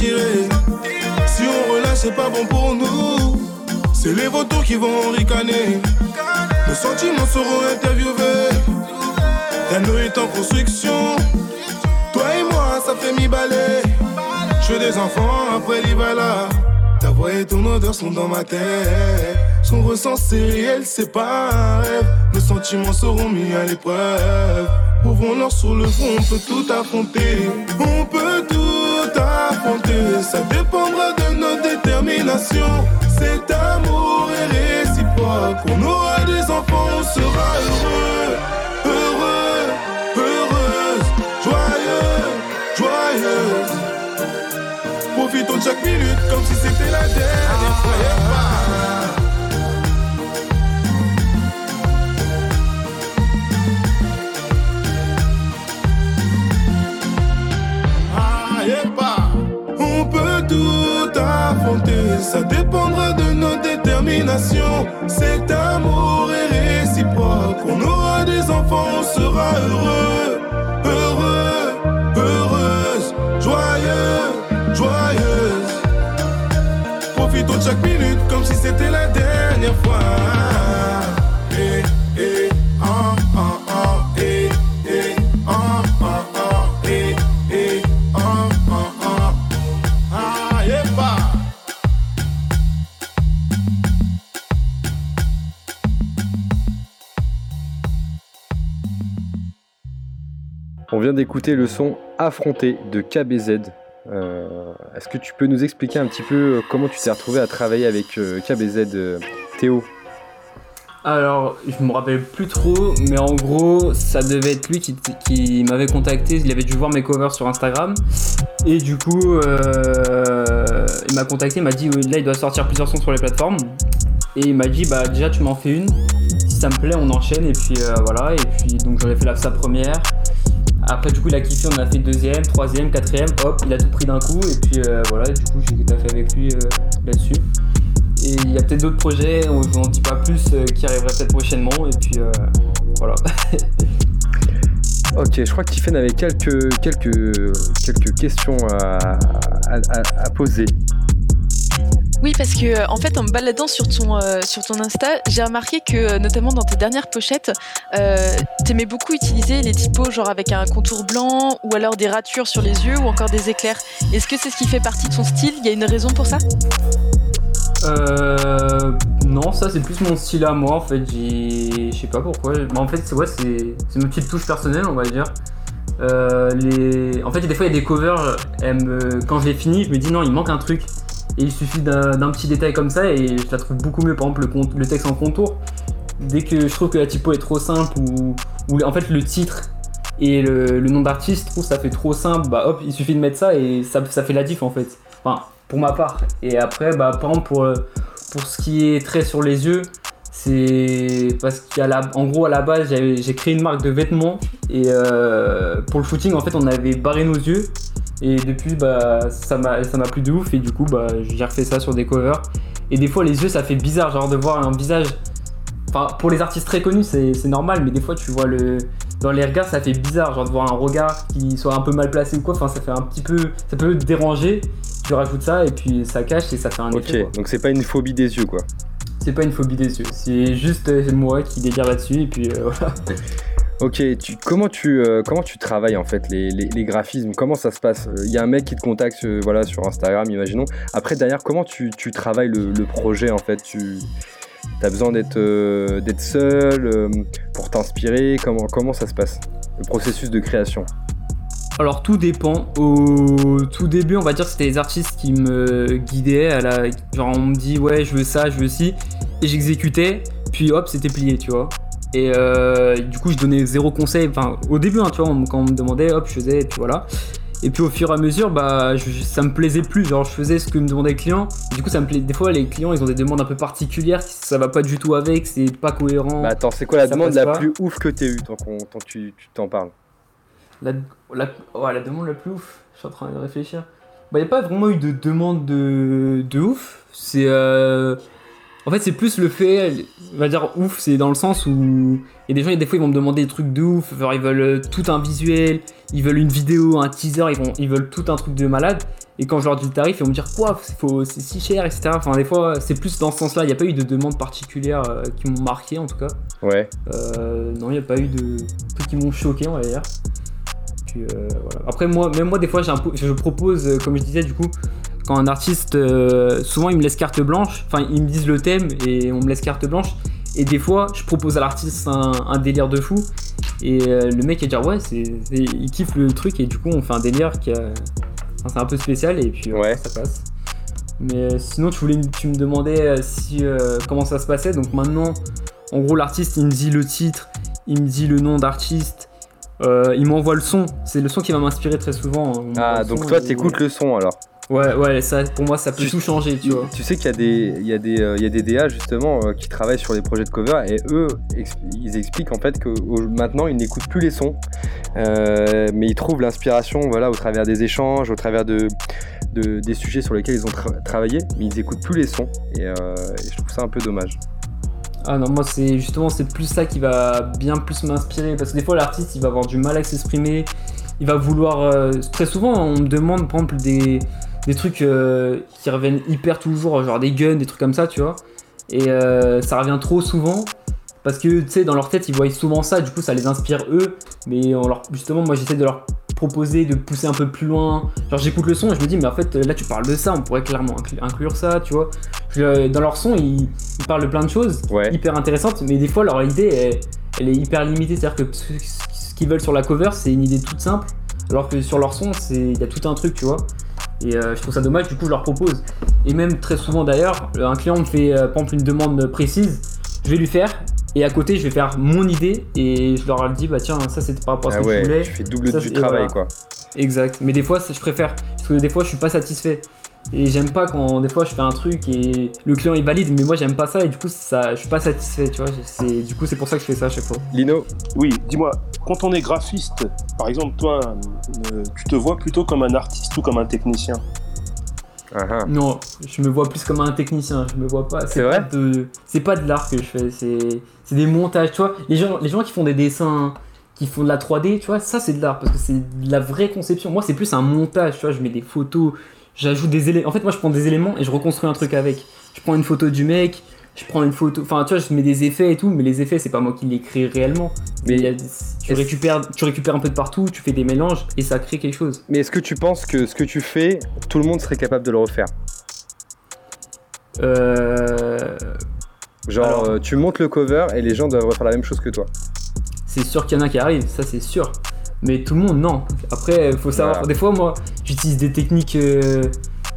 Si on relâche c'est pas bon pour nous. C'est les vautours qui vont ricaner. Nos sentiments seront interviewés. L'anneau est en construction. Toi et moi ça fait mi-balai. Je des enfants après l'Ibala. Ta voix et ton odeur sont dans ma tête. Son ressent c'est réel c'est pas un rêve. Nos sentiments seront mis à l'épreuve. Ouvrons-leur sur le front, on peut tout affronter. On peut ça dépendra de notre détermination. Cet amour est réciproque, on aura des enfants, on sera heureux, heureux, heureuse, joyeux, joyeuse. Profitons de chaque minute comme si c'était la dernière fois. Ça dépendra de notre détermination. Cet amour est réciproque, on aura des enfants, on sera heureux, heureux, heureuse, joyeux, joyeuse. Profitons de chaque minute comme si c'était la dernière fois. On vient d'écouter le son Affronté de KBZ. Euh, Est-ce que tu peux nous expliquer un petit peu euh, comment tu t'es retrouvé à travailler avec euh, KBZ, Théo? Alors, je me rappelle plus trop, mais en gros, ça devait être lui qui, m'avait contacté. Il avait dû voir mes covers sur Instagram. Et du coup, il m'a contacté, il m'a dit là, il doit sortir plusieurs sons sur les plateformes. Et il m'a dit, bah déjà, tu m'en fais une. Si ça me plaît, on enchaîne. Et puis voilà. Et puis, donc, j'en ai fait la, sa première. Après, du coup, il a kiffé, on a fait deuxième, troisième, quatrième. Hop, il a tout pris d'un coup. Et puis euh, voilà, du coup, j'ai tout à fait avec lui euh, là-dessus. Et il y a peut-être d'autres projets, on vous en dit pas plus, euh, qui arriveraient peut-être prochainement. Et puis voilà. Ok, je crois que Tiffen avait quelques, quelques, quelques questions à- à poser. Oui, parce que euh, en fait, en me baladant sur ton, euh, sur ton Insta, j'ai remarqué que, euh, notamment dans tes dernières pochettes, euh, t'aimais beaucoup utiliser les typos genre avec un contour blanc ou alors des ratures sur les yeux ou encore des éclairs. Est-ce que c'est ce qui fait partie de ton style? Il y a une raison pour ça? Euh, non, ça c'est plus mon style à moi en fait. Je sais pas pourquoi. Mais en fait, c'est ouais, c'est, ma petite touche personnelle, on va dire. les... En fait, des fois, il y a des covers, quand je les finis, je me dis non, il manque un truc. Et il suffit d'un petit détail comme ça et je la trouve beaucoup mieux. Par exemple, le, texte en contour, dès que je trouve que la typo est trop simple ou, en fait le titre et le, nom d'artiste, je trouve ça fait trop simple, bah hop, il suffit de mettre ça et ça, ça fait la diff en fait. Enfin, pour ma part. Et après, bah par exemple, pour, pour ce qui est trait sur les yeux, c'est parce qu'à la, en gros, à la base, j'ai créé une marque de vêtements et euh, pour le shooting, en fait, on avait barré nos yeux. Et depuis, bah, ça m'a plu de ouf et du coup, bah, j'ai refait ça sur des covers. Et des fois, les yeux, ça fait bizarre, genre de voir un visage. Enfin, pour les artistes très connus, c'est normal, mais des fois, tu vois le. Dans les regards, ça fait bizarre, genre de voir un regard qui soit un peu mal placé ou quoi. Enfin, ça fait un petit peu. Ça peut te déranger. Tu rajoutes ça et puis ça cache et ça fait un Ok, effet. quoi. donc c'est pas une phobie des yeux quoi. C'est pas une phobie des yeux, c'est juste euh, moi qui délire là-dessus et puis euh, voilà. Ok, comment, tu, euh, comment tu travailles en fait les, les- graphismes? Comment ça se passe? Il y a un mec qui te contacte euh, voilà, sur Instagram, imaginons. Après, derrière, comment tu, tu travailles le, le projet en fait? Tu as besoin d'être euh, seul euh, pour t'inspirer? Comment, comment ça se passe Le processus de création? Alors tout dépend. Au tout début, on va dire que c'était les artistes qui me guidaient. À la... Genre on me dit ouais je veux ça, je veux ci, et j'exécutais. Puis hop c'était plié, tu vois. Et euh, du coup je donnais zéro conseil. Enfin au début, hein, tu vois, on- quand on me demandait, hop je faisais et puis voilà. Et puis au fur et à mesure, bah je- ça me plaisait plus. Genre je faisais ce que me demandait le client. Du coup ça me plaît. Des fois les clients ils ont des demandes un peu particulières. Ça va pas du tout avec, c'est pas cohérent. Bah attends, c'est quoi la demande la pas. plus ouf que t'aies eue tant, qu'on- tant que tu tu t'en parles? La, la, ouais, la demande la plus ouf, je suis en train de réfléchir. Bah, il n'y a pas vraiment eu de demande de, de ouf. C'est. euh, En fait, c'est plus le fait. On va dire ouf, c'est dans le sens où. Il y a des gens, des fois, ils vont me demander des trucs de ouf. Genre, ils veulent euh, tout un visuel, ils veulent une vidéo, un teaser, ils, vont, ils veulent tout un truc de malade. Et quand je leur dis le tarif, ils vont me dire quoi c'est si cher, etc. Enfin, des fois, c'est plus dans ce sens-là. Il n'y a pas eu de demande particulière euh, qui m'ont marqué, en tout cas. Ouais. Euh, non, il n'y a pas eu de trucs qui m'ont choqué, on va dire. Puis, euh, voilà. Après, moi, même moi, des fois, je propose, comme je disais, du coup, quand un artiste, euh, souvent, il me laisse carte blanche. Enfin, ils me disent le thème et on me laisse carte blanche. Et des fois, je propose à l'artiste un, un délire de fou. Et euh, le mec, il dire, ouais, c'est, il kiffe le truc. Et du coup, on fait un délire qui a. enfin, c'est un peu spécial. Et puis, ouais. ça passe. Mais euh, sinon, tu, voulais, tu me demandais euh, si, euh, comment ça se passait. Donc maintenant, en gros, l'artiste, il me dit le titre, il me dit le nom d'artiste, euh, il m'envoie le son. C'est le son qui va m'inspirer très souvent. hein. Ah, donc son toi, t'écoutes le son alors Ouais, ouais, ça, pour moi, ça peut tout changer, tu vois. Tu sais qu'il y a des, il y a des, euh, il y a des DA justement euh, qui travaillent sur les projets de cover et eux, ils expliquent en fait que maintenant ils n'écoutent plus les sons, euh, mais ils trouvent l'inspiration voilà au travers des échanges, au travers de, de- des sujets sur lesquels ils ont tra- travaillé, mais ils écoutent plus les sons et, euh, et je trouve ça un peu dommage. Ah non, moi c'est justement c'est plus ça qui va bien plus m'inspirer parce que des fois l'artiste il va avoir du mal à s'exprimer, il va vouloir euh, très souvent on me demande par exemple des, des trucs euh, qui reviennent hyper toujours genre des guns, des trucs comme ça, tu vois. Et euh, ça revient trop souvent parce que tu sais dans leur tête ils voient souvent ça, du coup ça les inspire eux, mais on leur, justement moi j'essaie de leur proposer de pousser un peu plus loin. Genre j'écoute le son et je me dis mais en fait là tu parles de ça, on pourrait clairement inclu- inclure ça, tu vois. Je- dans leur son ils, ils parlent de plein de choses hyper intéressantes, mais des fois leur idée elle, elle est hyper limitée, c'est-à-dire que ce, qu'ils veulent sur la cover c'est une idée toute simple, alors que sur leur son c'est il y a tout un truc, tu vois. Et euh, je trouve ça dommage, du coup je leur propose. Et même très souvent d'ailleurs, un client me fait euh, par exemple une demande précise, je vais lui faire. Et à côté, je vais faire mon idée et je leur dis, bah tiens, ça c'était par rapport à ce Ah que ouais, tu voulais. tu fais double Ça, du travail, voilà. quoi. Exact. Mais des fois, je préfère. Parce que des fois, je suis pas satisfait. Et j'aime pas quand des fois je fais un truc et le client il valide, mais moi j'aime pas ça et du coup ça, je suis pas satisfait, tu vois. C'est, du coup, c'est pour ça que je fais ça à chaque fois. Lino Oui, dis-moi, quand on est graphiste, par exemple, toi, euh, tu te vois plutôt comme un artiste ou comme un technicien? Non, je me vois plus comme un technicien, je me vois pas. C'est pas de, c'est pas de l'art que je fais, c'est, c'est des montages, tu vois. Les gens, les gens qui font des dessins, qui font de la 3D, tu vois, ça c'est de l'art parce que c'est de la vraie conception. Moi, c'est plus un montage, tu vois. Je mets des photos, j'ajoute des éléments. En fait, moi, je prends des éléments et je reconstruis un truc avec. Je prends une photo du mec. Je prends une photo, enfin tu vois, je mets des effets et tout, mais les effets c'est pas moi qui les crée réellement. Mais il y a- tu, récupères, tu récupères un peu de partout, tu fais des mélanges et ça crée quelque chose. Mais est-ce que tu penses que ce que tu fais, tout le monde serait capable de le refaire? Euh... Genre, euh, tu montes le cover et les gens doivent refaire la même chose que toi. c'est sûr qu'il y en a qui arrivent, ça c'est sûr. Mais tout le monde, non. Après, faut savoir. Voilà. Des fois, moi, j'utilise des techniques euh,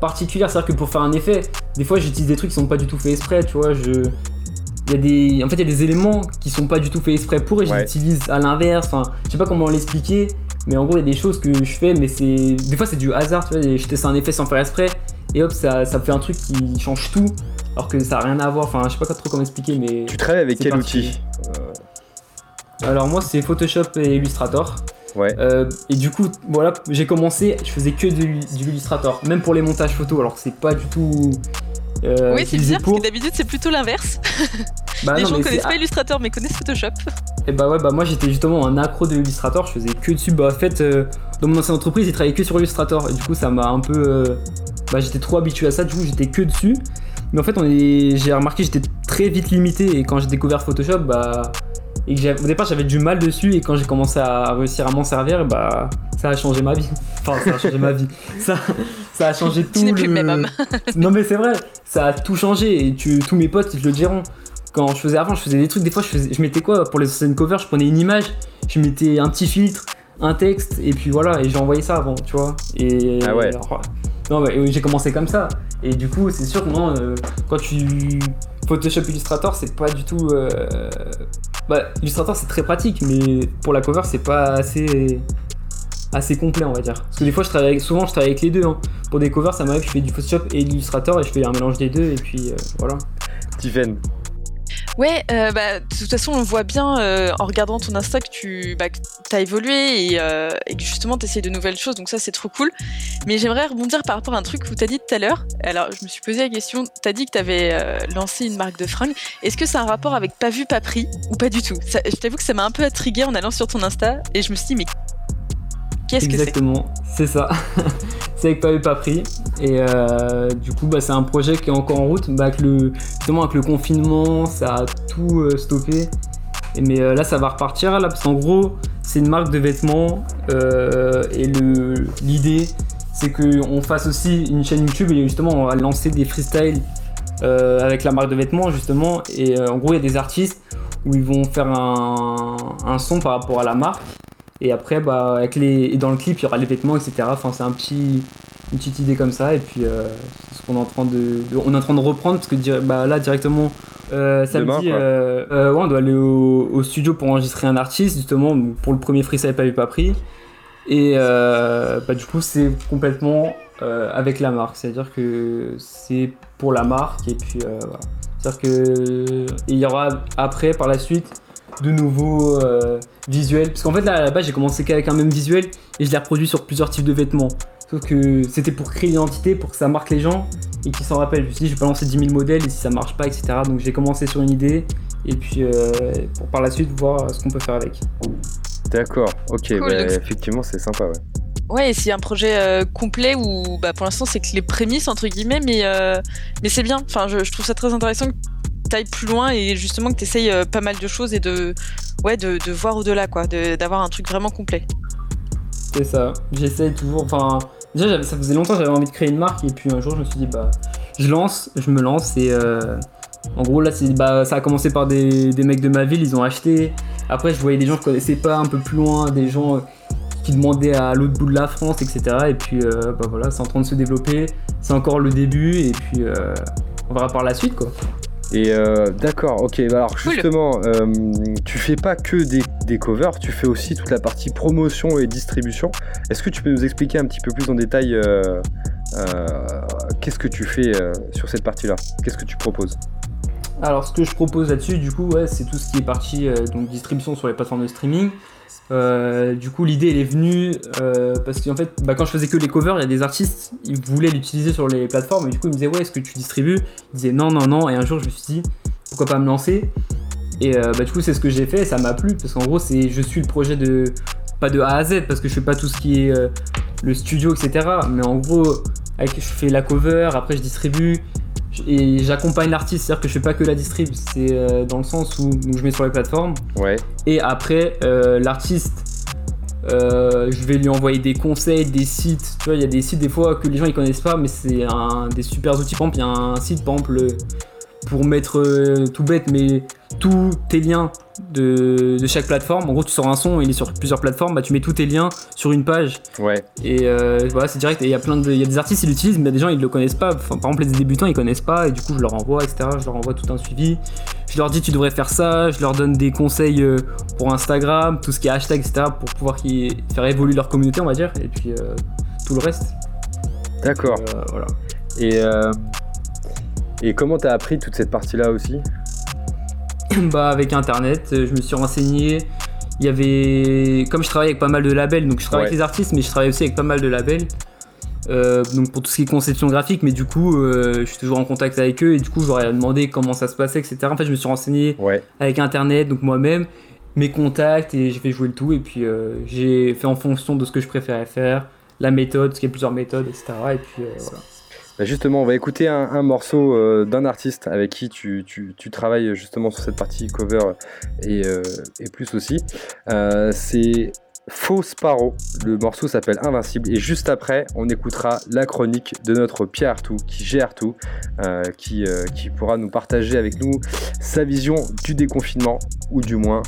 particulières. C'est-à-dire que pour faire un effet, des fois, j'utilise des trucs qui sont pas du tout faits exprès, tu vois. Je. Il y a des, en fait, il y a des éléments qui sont pas du tout faits exprès pour et je Ouais. les utilise à l'inverse. Enfin, je sais pas comment l'expliquer, mais en gros, il y a des choses que je fais, mais c'est, des fois, c'est du hasard, tu vois. Je teste un effet sans faire exprès, et hop, ça, ça me fait un truc qui change tout, alors que ça a rien à voir. Enfin, je sais pas trop comment expliquer, mais. Tu travailles avec quel outil? Alors moi c'est Photoshop et Illustrator. Ouais. Euh, et du coup, voilà, j'ai commencé, je faisais que de, de l'Illustrator, même pour les montages photo, alors que c'est pas du tout. euh, oui, c'est bizarre pour. parce que d'habitude c'est plutôt l'inverse. Bah Les non, gens connaissent c'est- pas Illustrator mais connaissent Photoshop. Et bah ouais, bah moi j'étais justement un accro de Illustrator, je faisais que dessus. Bah en fait, euh, dans mon ancienne entreprise, j'ai travaillé que sur Illustrator, et du coup ça m'a un peu. euh, bah j'étais trop habitué à ça, du coup j'étais que dessus. Mais en fait, on est, j'ai remarqué que j'étais très vite limité, et quand j'ai découvert Photoshop, bah. Et que j'ai- au départ j'avais du mal dessus, et quand j'ai commencé à réussir à m'en servir, bah ça a changé ma vie. Enfin, ça a changé ma vie. Ça, ça a changé tout. n'es plus le même homme. non mais c'est vrai, ça a tout changé et tu, tous mes potes ils le diront. Quand je faisais avant, je faisais des trucs, des fois je, faisais- je mettais quoi pour les anciennes covers, je prenais une image, je mettais un petit filtre, un texte et puis voilà et j'ai envoyé ça avant, tu vois. Et Ah ouais. alors, non mais euh, j'ai commencé comme ça et du coup c'est sûr que non, euh, quand tu Photoshop Illustrator c'est pas du tout euh, bah Illustrator c'est très pratique mais pour la cover c'est pas assez assez complet on va dire parce que des fois je travaille souvent je travaille avec les deux hein. pour des covers ça m'arrive je fais du Photoshop et de l'Illustrator et je fais un mélange des deux et puis euh, voilà Tiffen, Ouais, euh, bah, de toute façon, on voit bien euh, en regardant ton Insta que tu bah, as évolué et, euh, et que justement tu essayes de nouvelles choses, donc ça c'est trop cool. Mais j'aimerais rebondir par rapport à un truc que tu as dit tout à l'heure. Alors, je me suis posé la question, tu as dit que tu avais lancé une marque de fringues. Est-ce que c'est un rapport avec pas vu, pas pris ou pas du tout? Je t'avoue que ça m'a un peu intrigué en allant sur ton Insta et je me suis dit, mais exactement. C'est ça. C'est avec pas pris. Et euh, du coup bah, c'est un projet qui est encore en route. Bah, le justement avec le confinement ça a tout euh, stoppé. Mais euh, là ça va repartir là parce qu'en gros c'est une marque de vêtements et l'idée c'est qu'on fasse aussi une chaîne YouTube et justement on va lancer des freestyles avec la marque de vêtements justement. Et en gros il y a des artistes où ils vont faire un, un son par rapport à la marque et après bah avec les et dans le clip il y aura les vêtements etc enfin c'est un petit une petite idée comme ça. Et puis euh, c'est ce qu'on est en train de, on est en train de reprendre parce que bah, là directement euh, samedi Demain, euh, euh, ouais, on doit aller au, au studio pour enregistrer un artiste justement pour le premier freestyle pas vu pas pris. Et bah, du coup c'est complètement avec la marque. C'est à dire que c'est pour la marque et puis voilà. C'est à dire que et il y aura après par la suite de nouveaux euh, visuels. Parce qu'en fait là à la base j'ai commencé qu'avec un même visuel et je l'ai reproduit sur plusieurs types de vêtements. Sauf que c'était pour créer l'identité pour que ça marque les gens et qu'ils s'en rappellent. Je me suis dit je vais pas lancer 10 000 modèles et si ça marche pas etc donc j'ai commencé sur une idée et puis euh, pour par la suite voir ce qu'on peut faire avec. D'accord, ok, Cool, bah, donc- effectivement c'est sympa, ouais. Ouais, et c'est un projet euh, complet où bah, pour l'instant c'est que les prémices entre guillemets, mais, euh, mais c'est bien. Enfin, je, je trouve ça très intéressant que tu ailles plus loin et justement que tu essayes pas mal de choses et de, ouais, de, voir au-delà, quoi, d'avoir un truc vraiment complet. C'est ça, j'essaye toujours. Enfin, déjà, ça faisait longtemps j'avais envie de créer une marque, et puis un jour, je me suis dit, bah, je lance, je me lance, et euh, en gros, là, bah, ça a commencé par des, des mecs de ma ville, ils ont acheté. Après, je voyais des gens que je connaissais pas un peu plus loin, des gens euh, qui demandaient à l'autre bout de la France, etc. Et puis, euh, bah voilà, c'est en train de se développer, c'est encore le début, et puis euh, on verra par la suite, quoi. Et euh, d'accord, ok, bah alors Cool. justement, euh, tu fais pas que des, des covers, tu fais aussi toute la partie promotion et distribution. Est-ce que tu peux nous expliquer un petit peu plus en détail euh, euh, qu'est-ce que tu fais euh, sur cette partie-là? Qu'est-ce que tu proposes? Alors, ce que je propose là-dessus, du coup, ouais, c'est tout ce qui est partie euh, donc distribution sur les plateformes de streaming. Euh, du coup, l'idée elle est venue euh, parce qu'en fait, bah, quand je faisais que les covers, il y a des artistes, ils voulaient l'utiliser sur les plateformes, et du coup, ils me disaient ouais, est-ce que tu distribues? Ils disaient non, non, non, et un jour, je me suis dit pourquoi pas me lancer? Et euh, bah, du coup, c'est ce que j'ai fait, ça m'a plu parce qu'en gros, c'est je suis le projet de pas de A à Z parce que je fais pas tout ce qui est le studio, etc. Mais en gros, je fais la cover, après je distribue, et j'accompagne l'artiste, c'est-à-dire que je fais pas que la distrib, c'est euh, dans le sens où donc, je mets sur les plateformes Ouais, et après euh, l'artiste, euh, je vais lui envoyer des conseils, des sites. Tu vois, il y a des sites des fois que les gens ils connaissent pas, mais c'est un des super outils. Par exemple, il y a un site, par exemple, le- pour mettre euh, tout bête, mais tous tes liens de, de chaque plateforme. En gros, tu sors un son, il est sur plusieurs plateformes, bah, tu mets tous tes liens sur une page. Ouais. Et euh, voilà, c'est direct. Et il y a plein de, il y a des artistes, ils l'utilisent, mais il y a des gens, ils le connaissent pas. Enfin, par exemple, les débutants, ils connaissent pas. Et du coup, je leur envoie, etc. Je leur envoie tout un suivi. Je leur dis, tu devrais faire ça. Je leur donne des conseils euh, pour Instagram, tout ce qui est hashtag, etc. Pour pouvoir faire évoluer leur communauté, on va dire. Et puis euh, tout le reste. D'accord. Euh, voilà. Et, euh, et comment t'as appris toute cette partie-là aussi bah, avec internet, euh, je me suis renseigné. Il y avait. Comme je travaille avec pas mal de labels, donc je travaille Ouais. avec les artistes, mais je travaille aussi avec pas mal de labels. Euh, donc pour tout ce qui est conception graphique, mais du coup, euh, je suis toujours en contact avec eux et du coup, ai demandé comment ça se passait, etc. En fait, je me suis renseigné Ouais. avec internet, donc moi-même, mes contacts et j'ai fait jouer le tout. Et puis euh, j'ai fait en fonction de ce que je préférais faire, la méthode, parce qu'il y a plusieurs méthodes, etc. Et puis voilà. Bah justement, on va écouter un, morceau euh, d'un artiste avec qui tu, travailles justement sur cette partie cover et, euh, plus aussi. Euh, c'est Faux Sparrow. Le morceau s'appelle Invincible. Et juste après, on écoutera la chronique de notre Pierre Artout, qui gère tout, qui, pourra nous partager avec nous sa vision du déconfinement, ou du moins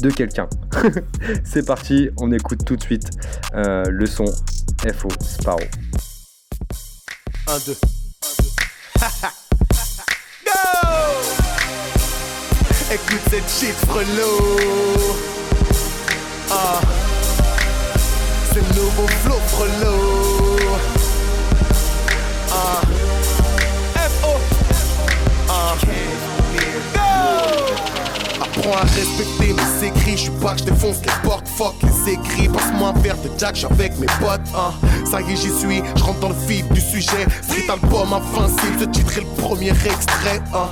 de quelqu'un. c'est parti, on écoute tout de suite le son FO Sparrow. 1, 2. Go! Écoute cette shit frelot Ah. C'est le nouveau flow frelot Ah. F-O Ah À respecter mes écrits, je suis pas que je défonce les portes, fuck les écrits, passe-moi un verre de Jack, avec mes potes, hein. Ça y est, j'y suis, je rentre dans le vif du sujet. Street album invincible, ce titre est le premier extrait, hein.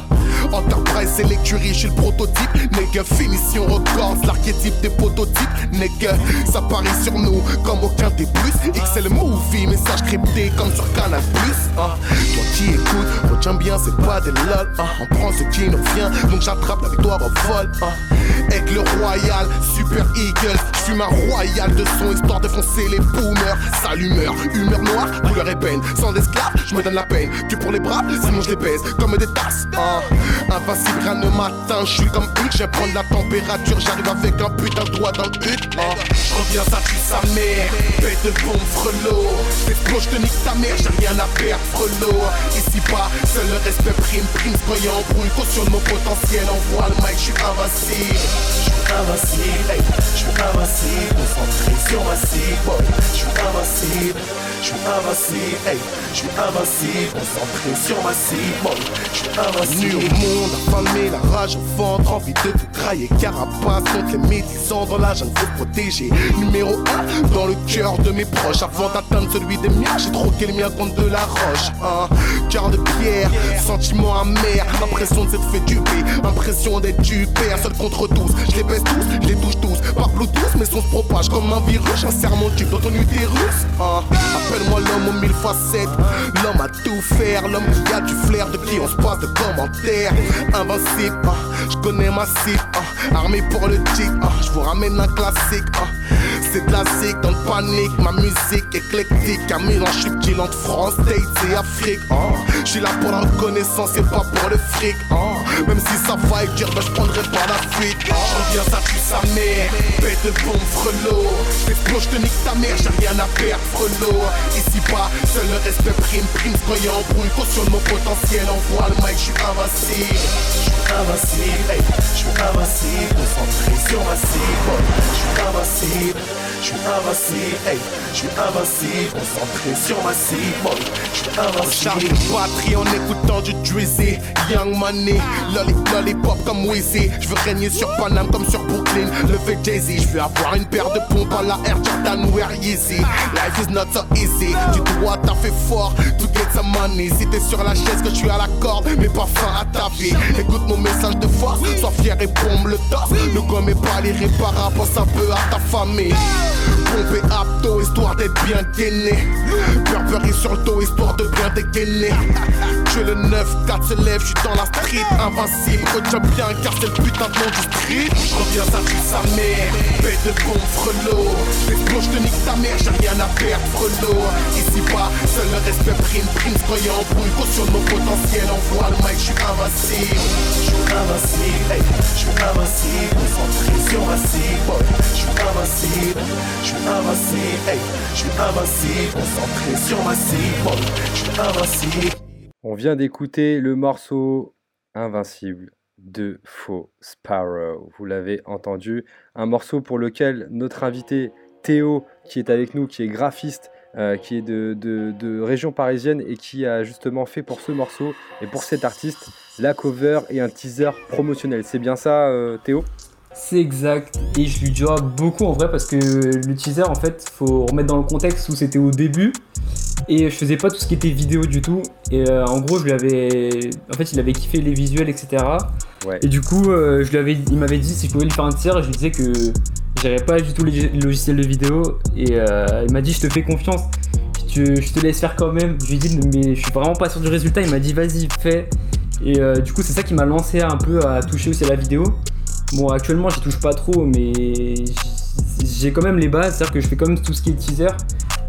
Enterprise, c'est l'écurie, je suis le prototype. Nigga, finition records, l'archétype des prototypes. Nigga, ça parie sur nous comme aucun des plus. XL movie, message crypté comme sur Canal Plus. Hein. Qui écoutes, retiens bien, c'est pas des lol. Hein. On prend ce qui nous vient, donc j'attrape la victoire au vol. Hein. Aigle royal, super eagle. Suis ma royale de son histoire de foncer les boomers. Sale humeur, humeur noire, couleur ébène. Sans esclave, je me donne la peine. Que pour les bras, sinon je les baise comme des tasses. Hein. Invincible, rien ne m'atteint. Je suis comme Hulk, je prendre la température. J'arrive avec un putain de doigt dans le hut. Hein. Je reviens, ça tue sa mère. Bête de bombe, frelot. J'explose, je te nique ta mère, j'ai rien à perdre, frelot. Ici pas, seul le respect prime, prime. Soyez en brouille, cautionne mon potentiel. Envoie le mic, je suis invincible. Je suis invincible, je suis invincible. Concentré sur ma cible. Je suis invincible. Je suis invincible, hey. je suis invincible. Concentré sur ma cible. Je suis invincible. Nu au monde, affamé, la rage au ventre, envie de tout grailler. Carapace contre les médisants dans la jungle, faut protéger. Numéro 1 dans le cœur de mes proches. Avant d'atteindre celui des miens, j'ai troqué le mien contre de la roche. Hein. Cœur de pierre, sentiment amer. Impression de s'être fait duper, impression d'être du père. Seul contre tous, je les baisse tous, je les touche tous. Par Bluetooth, mes sons se propagent comme un virus. J'insère mon tube dans ton utérus. Hein. Appelle-moi l'homme aux mille facettes, l'homme à tout faire, l'homme qui a du flair, de qui on se passe de commentaires. Invincible, hein. je connais ma cible, hein. armé pour le tic, je vous ramène un classique. C'est classique dans le panique, ma musique éclectique, un mélange subtil entre France, States et Afrique. Je suis là pour la reconnaissance et pas pour le fric. Même si ça va être dur, ben je prendrai pas la fuite. Je reviens, ça tue sa mère, bête de bombe frelot. J'explose, je te nique ta mère, j'ai rien à perdre, frelot. Ici pas, seul le respect prime, prime, soyez en brouille, cautionne mon potentiel, envoie le mic, je suis invincible. Je invincible, hey. je suis invincible, concentré sur ma cible, je suis invincible. Je suis invincible, hey, je suis invincible, concentré sur ma cible, je suis invincible. De batterie en écoutant du Drizzy, Young Money, lolly, lollipop comme Wheezy. Je veux régner sur Paname comme sur Brooklyn, lever Jay-Z. Je veux avoir une paire de pompes à la Air Jordan ou Air. Life is not so easy, tu dois fait fort to get some money. Si t'es sur la chaise que je suis à la corde, mais pas fin à ta vie. Écoute mon message de force, sois fier et bombe le torse. Ne commets pas mal irréparable, pense un peu à ta famille. Pompé apto, histoire d'être bien gainé. Burberry sur le dos, histoire de bien dégainer. Je le 9-4 se lève, je suis dans la street, invincible. Coach bien, car c'est le putain de nom du street. Je reviens, ça tue sa mère. Bête de bon frelot. L'explos, je te nique ta mère, j'ai rien à perdre, frelot. Ici pas, seul le respect prime, prime, croyant en bruit. Caution de mon potentiel, envoie le mic, je suis invincible. Je suis invincible, hey, je suis invincible. Concentré sur ma cible, je suis invincible. Je suis invincible, hey, je suis invincible. Concentré sur ma cible, je suis invincible. On vient d'écouter le morceau Invincible de Faux Sparrow. Vous l'avez entendu, un morceau pour lequel notre invité Théo, qui est avec nous, qui est graphiste, euh, qui est de, région parisienne et qui a justement fait pour ce morceau et pour cet artiste la cover et un teaser promotionnel. C'est bien ça, euh, Théo? C'est exact, et je lui dois beaucoup en vrai parce que le teaser en fait faut remettre dans le contexte où c'était au début. Et je faisais pas tout ce qui était vidéo du tout. Et euh, en gros je lui avais en fait il avait kiffé les visuels etc Ouais. et du coup euh, je lui avais il m'avait dit si je pouvais lui faire un teaser et je lui disais que j'avais pas du tout les logiciels de vidéo. Et euh, il m'a dit je te fais confiance. Je te, je te laisse faire quand même. Je lui ai dit mais je suis vraiment pas sûr du résultat. Il m'a dit vas-y fais. Et du coup c'est ça qui m'a lancé un peu à toucher aussi à la vidéo Bon, actuellement, j'y touche pas trop, mais j'ai quand même les bases, c'est-à-dire que je fais quand même tout ce qui est teaser,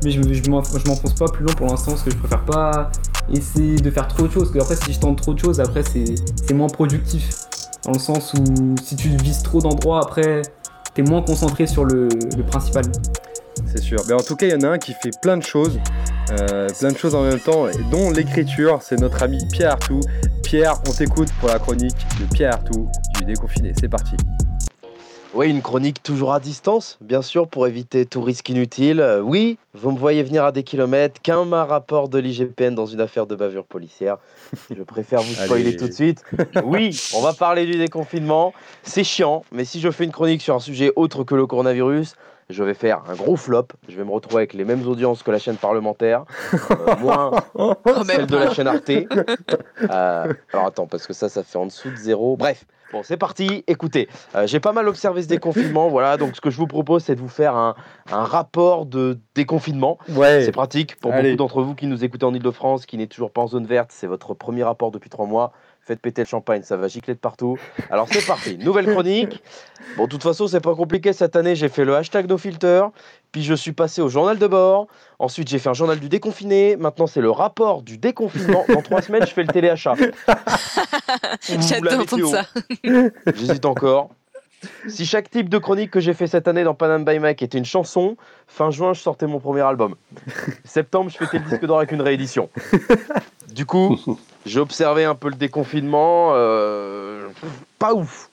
mais je, je m'en- je m'enfonce pas plus loin pour l'instant parce que je préfère pas essayer de faire trop de choses, parce que après, si je tente trop de choses, après, c'est c'est moins productif. Dans le sens où si tu vises trop d'endroits, après, t'es moins concentré sur le, le principal. C'est sûr. Mais en tout cas, il y en a un qui fait plein de choses, euh, plein de choses en même temps, dont l'écriture. C'est notre ami Pierre Artout. Pierre, on t'écoute pour la chronique de Pierre Artout du déconfiné. C'est parti. Oui, une chronique toujours à distance, bien sûr, pour éviter tout risque inutile. Euh, oui, vous me voyez venir à des kilomètres, qu'un ma rapport de l'IGPN dans une affaire de bavure policière. Je préfère vous spoiler Allez. tout de suite. Oui, on va parler du déconfinement. C'est chiant, mais si je fais une chronique sur un sujet autre que le coronavirus, je vais faire un gros flop. Je vais me retrouver avec les mêmes audiences que la chaîne parlementaire, euh, moins celle de la chaîne Arte. Euh, alors attends, parce que ça, ça fait en dessous de zéro. Bref, bon, c'est parti. Écoutez, euh, j'ai pas mal observé ce déconfinement. Voilà, donc ce que je vous propose, c'est de vous faire un, un rapport de déconfinement. Ouais. C'est pratique pour Allez. beaucoup d'entre vous qui nous écoutez en Ile-de-France, qui n'est toujours pas en zone verte. C'est votre premier rapport depuis trois mois. Faites péter le champagne, ça va gicler de partout. Alors c'est parti, nouvelle chronique. Bon, de toute façon, c'est pas compliqué cette année. J'ai fait le hashtag NoFilter, puis je suis passé au journal de bord. Ensuite, j'ai fait un journal du déconfiné. Maintenant, c'est le rapport du déconfinement. Dans trois semaines, je fais le téléachat. J'adore entendre Théo. ça. J'hésite encore. Si chaque type de chronique que j'ai fait cette année dans Panam by Mike était une chanson, fin juin, je sortais mon premier album. Septembre, je fêtais le disque d'or avec une réédition. Du coup, j'ai observé un peu le déconfinement. euh, pas ouf.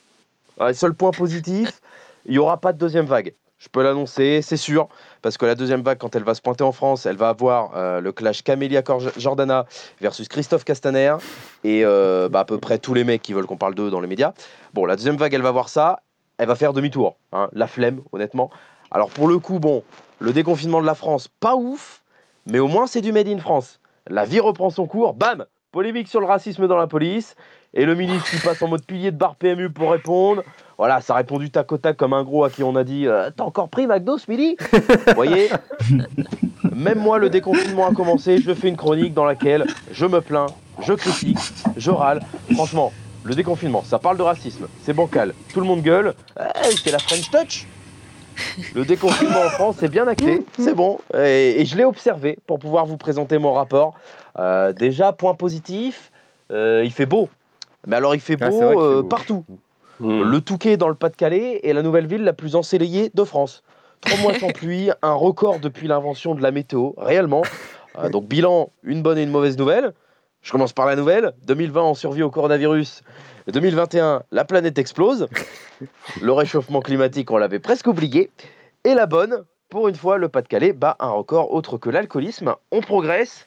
Seul point positif, il n'y aura pas de deuxième vague. Je peux l'annoncer, c'est sûr, parce que la deuxième vague, quand elle va se pointer en France, elle va avoir euh, le clash Camélia Jordana versus Christophe Castaner et euh, bah, à peu près tous les mecs qui veulent qu'on parle d'eux dans les médias. Bon, la deuxième vague, elle va voir ça, elle va faire demi-tour. hein, la flemme, honnêtement. Alors pour le coup, bon, le déconfinement de la France, pas ouf, mais au moins c'est du Made in France. La vie reprend son cours, bam Polémique sur le racisme dans la police, et le ministre qui passe en mode pilier de bar PMU pour répondre. Voilà, ça répond du tac au tac comme un gros à qui on a dit euh, T'as encore pris McDo ce Vous voyez? Même moi, le déconfinement a commencé, je fais une chronique dans laquelle je me plains, je critique, je râle. Franchement, le déconfinement, ça parle de racisme, c'est bancal, tout le monde gueule, Eh, c'est la French Touch. Le déconfinement en France, c'est bien acté, c'est bon. Et je l'ai observé pour pouvoir vous présenter mon rapport. Euh, déjà, point positif, euh, il fait beau. Mais alors, il fait beau, Ah, fait euh, beau. partout. Le Touquet dans le Pas-de-Calais est la nouvelle ville la plus ensoleillée de France. Trois mois sans pluie, un record depuis l'invention de la météo, réellement. Euh, donc, bilan, une bonne et une mauvaise nouvelle. Je commence par la nouvelle. 2020, on survit au coronavirus. 2021, la planète explose. Le réchauffement climatique, on l'avait presque oublié. Et la bonne, pour une fois, le Pas-de-Calais bat un record autre que l'alcoolisme. On progresse.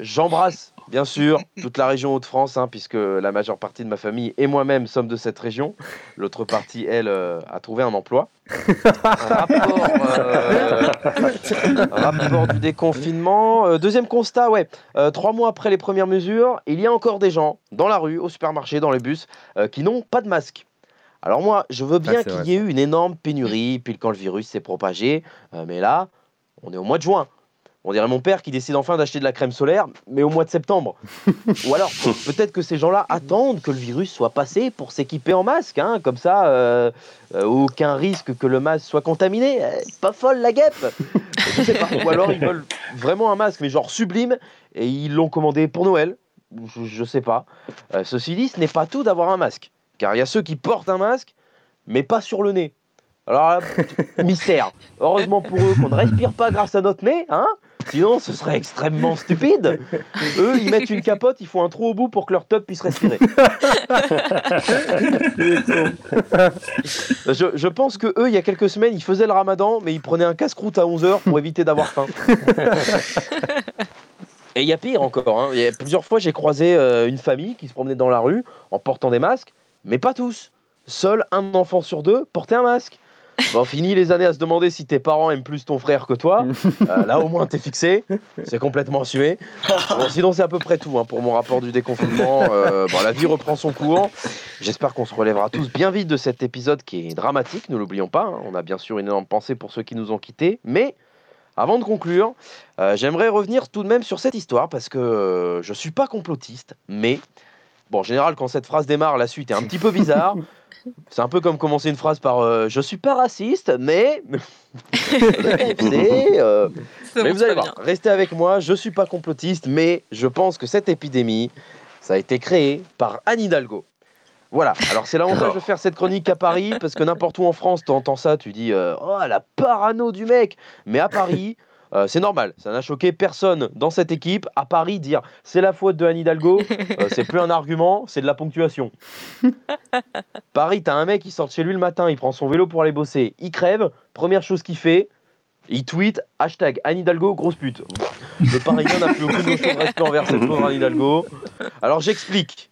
J'embrasse, bien sûr, toute la région Hauts-de-France, hein, puisque la majeure partie de ma famille et moi-même sommes de cette région. L'autre partie, elle, euh, a trouvé un emploi. rapport, euh, rapport du déconfinement. Euh, deuxième constat, ouais. Trois mois après les premières mesures, il y a encore des gens dans la rue, au supermarché, dans les bus, qui n'ont pas de masque. Alors moi, je veux bien c'est qu'il y ait eu une énorme pénurie, puis quand le virus s'est propagé, mais là, on est au mois de juin. On dirait mon père qui décide enfin d'acheter de la crème solaire, mais au mois de septembre. Ou alors, peut-être que ces gens-là attendent que le virus soit passé pour s'équiper en masque, hein, comme ça, euh, euh, aucun risque que le masque soit contaminé. Euh, pas folle la guêpe Je sais pas. Ou alors ils veulent vraiment un masque, mais genre sublime, et ils l'ont commandé pour Noël. Je, je sais pas. Euh, ceci dit, ce n'est pas tout d'avoir un masque, car il y a ceux qui portent un masque, mais pas sur le nez. Alors là, mystère. Heureusement pour eux qu'on ne respire pas grâce à notre nez, hein Sinon, ce serait extrêmement stupide. Eux, ils mettent une capote, ils font un trou au bout pour que leur top puisse respirer. je, je pense que eux, il y a quelques semaines, ils faisaient le ramadan, mais ils prenaient un casse-croûte à 11h pour éviter d'avoir faim. Et il y a pire encore. hein. Y a plusieurs fois, j'ai croisé euh, une famille qui se promenait dans la rue en portant des masques, mais pas tous. Seul un enfant sur deux portait un masque. Bon, fini les années à se demander si tes parents aiment plus ton frère que toi. Euh, là, au moins, t'es fixé. C'est complètement assumé. Bon, sinon, c'est à peu près tout hein, pour mon rapport du déconfinement. Euh, bon, la vie reprend son cours. J'espère qu'on se relèvera tous bien vite de cet épisode qui est dramatique, ne l'oublions pas. hein. On a bien sûr une énorme pensée pour ceux qui nous ont quittés. Mais avant de conclure, euh, j'aimerais revenir tout de même sur cette histoire parce que je suis pas complotiste, mais bon, en général, quand cette phrase démarre, la suite est un petit peu bizarre. C'est un peu comme commencer une phrase par euh, Je suis pas raciste, mais. Euh, mais vous allez voir, restez avec moi, je suis pas complotiste, mais je pense que cette épidémie, ça a été créé par Anne Hidalgo. Voilà, alors c'est l'avantage de faire cette chronique à Paris, parce que n'importe où en France, tu entends ça, tu dis euh, Oh, la parano du mec Mais à Paris, euh, c'est normal, ça n'a choqué personne dans cette équipe. À Paris, dire c'est la faute de Anne Hidalgo, euh, c'est plus un argument, c'est de la ponctuation. Paris, t'as un mec qui sort de chez lui le matin, il prend son vélo pour aller bosser, il crève, première chose qu'il fait, il tweet hashtag Anne Hidalgo, grosse pute. Le Parisien n'a plus aucune notion de respect envers cette pauvre Anne Hidalgo. Alors j'explique.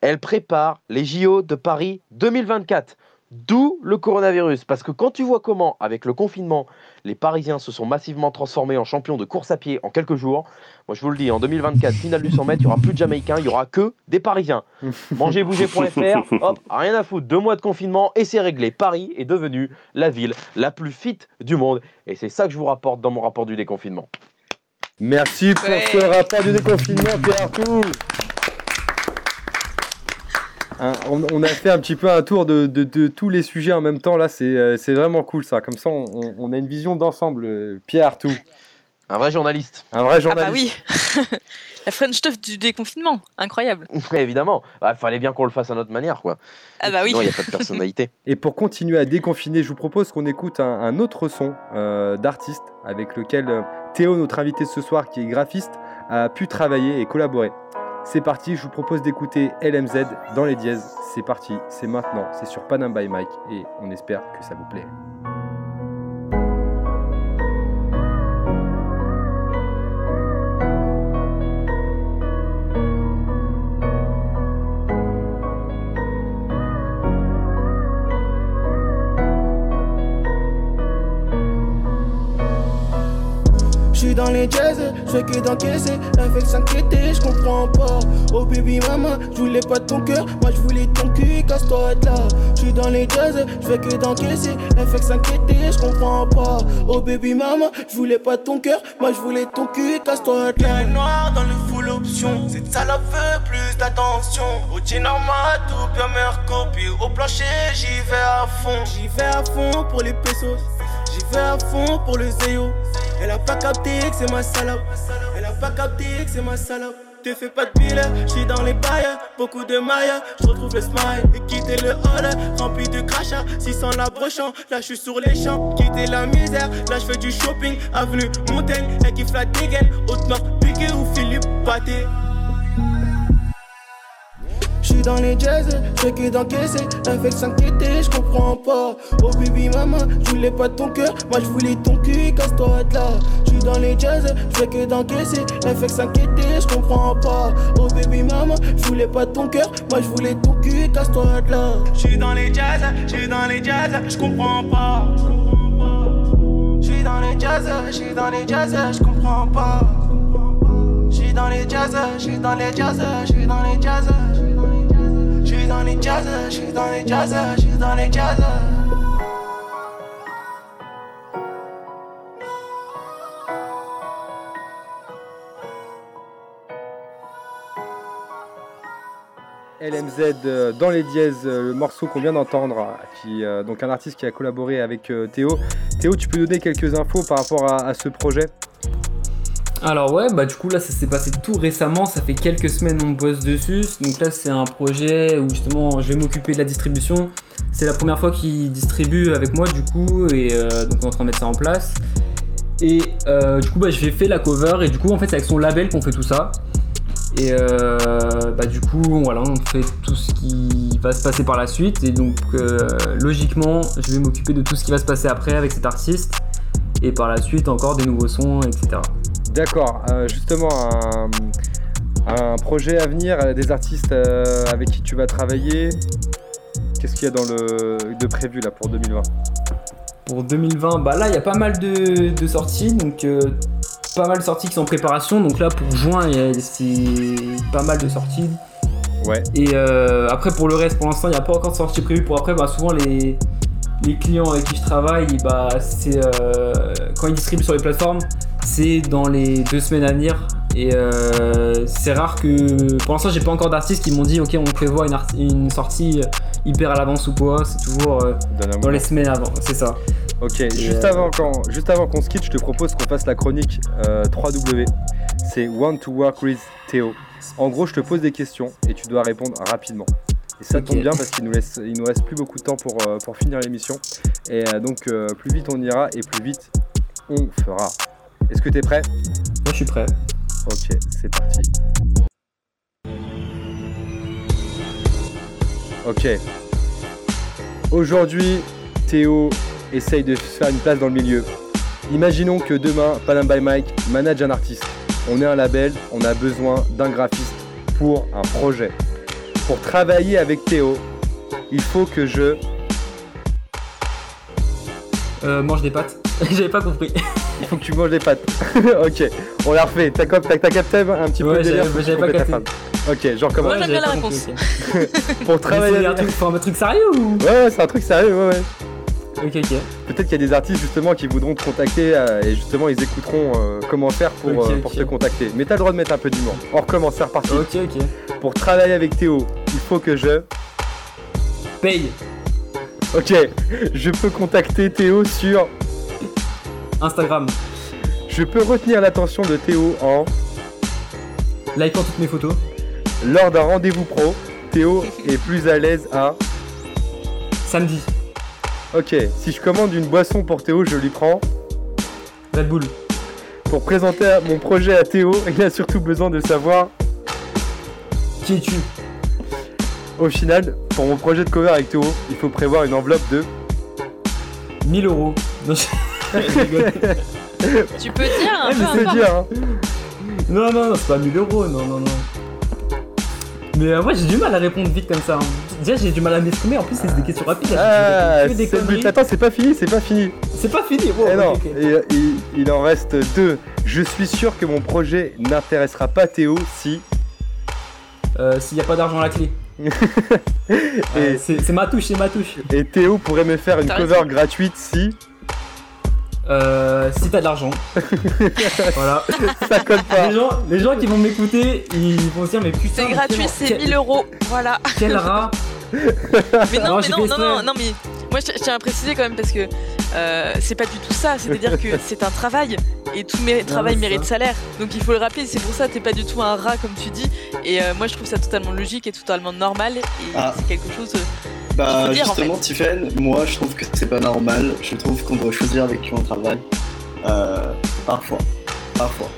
Elle prépare les JO de Paris 2024. D'où le coronavirus. Parce que quand tu vois comment, avec le confinement, les Parisiens se sont massivement transformés en champions de course à pied en quelques jours, moi je vous le dis, en 2024, finale du 100 mètres, il n'y aura plus de Jamaïcains, il n'y aura que des Parisiens. Mangerbouger.fr, hop, rien à foutre, deux mois de confinement et c'est réglé. Paris est devenu la ville la plus fit du monde. Et c'est ça que je vous rapporte dans mon rapport du déconfinement. Merci pour Ouais. ce rapport du déconfinement, Pierre. On, on a fait un petit peu un tour de, de- de tous les sujets en même temps. Là, c'est euh, vraiment cool ça. Comme ça, on, a une vision d'ensemble. euh, Pierre Tout, Un vrai journaliste. un vrai Ah journaliste. bah oui La French stuff du déconfinement, incroyable. Évidemment, il fallait bien qu'on le fasse à notre manière, quoi. Ah bah oui. Sinon, il n'y a pas de personnalité. Et pour continuer à déconfiner, je vous propose qu'on écoute un, un autre son euh, d'artiste avec lequel Théo, notre invité ce soir, qui est graphiste, a pu travailler et collaborer. C'est parti, je vous propose d'écouter LMZ dans les dièses. C'est parti, c'est maintenant, c'est sur Panam by Mike et on espère que ça vous plaît. Dans les jazz, j'fais que d'encaisser, la fait s'inquiéter, j'comprends pas. Oh baby maman, j'voulais pas ton cœur, moi j'voulais ton cul, casse-toi de là. J'suis dans les jazz, j'fais que d'encaisser, la fait s'inquiéter, j'comprends pas. Oh baby maman, j'voulais pas ton cœur, moi j'voulais ton cul, casse-toi de là. noir dans le full option, cette salope veut plus d'attention. Au normal, tout bien merco, puis au plancher, j'y vais à fond. J'y vais à fond pour les pesos. J'y vais à fond pour le zéo. Elle a pas capté que c'est ma salope. Elle a pas capté que c'est ma salope. Te fais pas de bille, j'suis dans les bails, beaucoup de mailles, j'retrouve le smile et quitter le hall, rempli de crachats, 600 la brochant, là j'suis sur les champs, quitter la misère, là j'fais du shopping, avenue Montaigne, elle kiffe la dégaine, Haute-Nord, Piqué ou Philippe Pâté. J'suis dans les jazz, j'fais que d'encaisser, que s'inquiéter, j'comprends pas. Oh baby maman, j'voulais pas ton cœur, moi j'voulais ton cul, casse-toi de là. J'suis dans les jazz, j'fais que d'encaisser, que s'inquiéter, j'comprends pas. Oh baby maman, j'voulais pas ton cœur, moi j'voulais ton cul, casse-toi de là. J'suis dans les jazz, j'suis dans les jazz, j'comprends pas. J'suis dans les jazz, j'suis dans les jazz, j'comprends pas. J'suis dans les jazz, j'suis dans les jazz, j'suis dans les jazz. LMZ euh, dans les dièses, euh, le morceau qu'on vient d'entendre, qui euh, donc un artiste qui a collaboré avec Théo. Théo, tu peux donner quelques infos par rapport à ce projet? Alors ouais, bah du coup là ça s'est passé tout récemment, ça fait quelques semaines on bosse dessus. Donc là c'est un projet où justement je vais m'occuper de la distribution. C'est la première fois qu'il distribue avec moi du coup et euh, donc on est en train de mettre ça en place. Et euh, du coup bah je vais faire la cover et du coup en fait c'est avec son label qu'on fait tout ça. Et euh, bah du coup voilà on fait tout ce qui va se passer par la suite et donc logiquement je vais m'occuper de tout ce qui va se passer après avec cet artiste et par la suite encore des nouveaux sons etc. D'accord, euh, justement, un, un projet à venir, euh, des artistes euh, avec qui tu vas travailler. Qu'est-ce qu'il y a dans le de prévu là pour 2020 Pour 2020, bah là il y a pas mal de, de sorties, donc euh, pas mal de sorties qui sont en préparation. Donc là pour juin, il y a c'est pas mal de sorties. Ouais. Et après pour le reste, pour l'instant il n'y a pas encore de sortie prévue. Pour après, bah souvent les, les clients avec qui je travaille, bah c'est euh, quand ils distribuent sur les plateformes, c'est dans les deux semaines à venir. Et euh, c'est rare que. Pour l'instant, j'ai pas encore d'artistes qui m'ont dit Ok, on prévoit une, art- une sortie hyper à l'avance ou quoi. C'est toujours euh, dans les semaines avant, c'est ça. Ok, juste euh, avant qu'on juste avant qu'on se quitte, je te propose qu'on fasse la chronique euh, 3W. C'est Want to Work with Théo. En gros, je te pose des questions et tu dois répondre rapidement. Et ça tombe bien parce qu'il nous laisse il nous reste plus beaucoup de temps pour, euh, pour finir l'émission. Et euh, donc euh, plus vite on ira et plus vite on fera. Est-ce que tu es prêt? Moi je suis prêt. Ok, c'est parti. Ok. Aujourd'hui, Théo essaye de se faire une place dans le milieu. Imaginons que demain, Panam by Mike manage un artiste. On est un label, on a besoin d'un graphiste pour un projet. Pour travailler avec Théo, il faut que je... Euh, mange des pâtes. J'avais pas compris. Il faut que tu manges des pâtes. ok, on la refait. T'as cap- t'as- t'as capté un petit peu Ouais, le délire j'avais- pour pas ta capté. femme. Ok, genre comment Moi, j'aime bien la réponse. Pour travailler faut un truc, faut un truc sérieux ou Ouais, ouais, c'est un truc sérieux, ouais, ouais. Ok, ok. Peut-être qu'il y a des artistes justement qui voudront te contacter euh, et justement ils écouteront euh, comment faire pour, Ok, euh, pour te contacter. Mais t'as le droit de mettre un peu d'humour. On recommence, c'est reparti. Ok, ok. Pour travailler avec Théo, il faut que je... Paye. Ok, je peux contacter Théo sur... Instagram. Je peux retenir l'attention de Théo en... Likant toutes mes photos. Lors d'un rendez-vous pro, Théo est plus à l'aise à... Samedi. Ok, si je commande une boisson pour Théo, je lui prends... Red Bull. Pour présenter mon projet à Théo, il a surtout besoin de savoir... Qui es-tu? Au final, pour mon projet de cover avec Théo, il faut prévoir une enveloppe de... 1000 euros. Tu peux dire un Ouais, peu dire, hein. Non, non, non, c'est pas 1000 euros, non, non, non. Mais euh, moi j'ai du mal à répondre vite comme ça. hein. Déjà j'ai du mal à m'exprimer, en plus c'est des questions rapides. Ah, je réponds que des c'est le but. conneries. Attends, c'est pas fini, c'est pas fini. C'est pas fini, bon, Eh non, et, il, en reste deux. Je suis sûr que mon projet n'intéressera pas Théo si. Euh, S'il y a pas d'argent à la clé. Ouais, c'est c'est ma touche, c'est ma touche. et Théo pourrait me faire une cover gratuite si. Euh, si t'as de l'argent. voilà. Ça colle pas. Les gens, les gens qui vont m'écouter, ils vont se dire mais putain. C'est gratuit, quel- c'est quel- 1000 euros. Voilà. Quel rat. Mais Non, mais non, non, non, non, mais moi je je tiens à préciser quand même parce que euh, c'est pas du tout ça. C'est-à-dire que c'est un travail et tout mé- travail mérite ça. salaire. Donc il faut le rappeler. C'est pour ça t'es pas du tout un rat comme tu dis. Et euh, moi je trouve ça totalement logique et totalement normal. Et Ah. c'est quelque chose. euh, Bah en justement, fait. Tiffen, moi je trouve que c'est pas normal. Je trouve qu'on doit choisir avec qui on travaille. Euh, parfois. Parfois.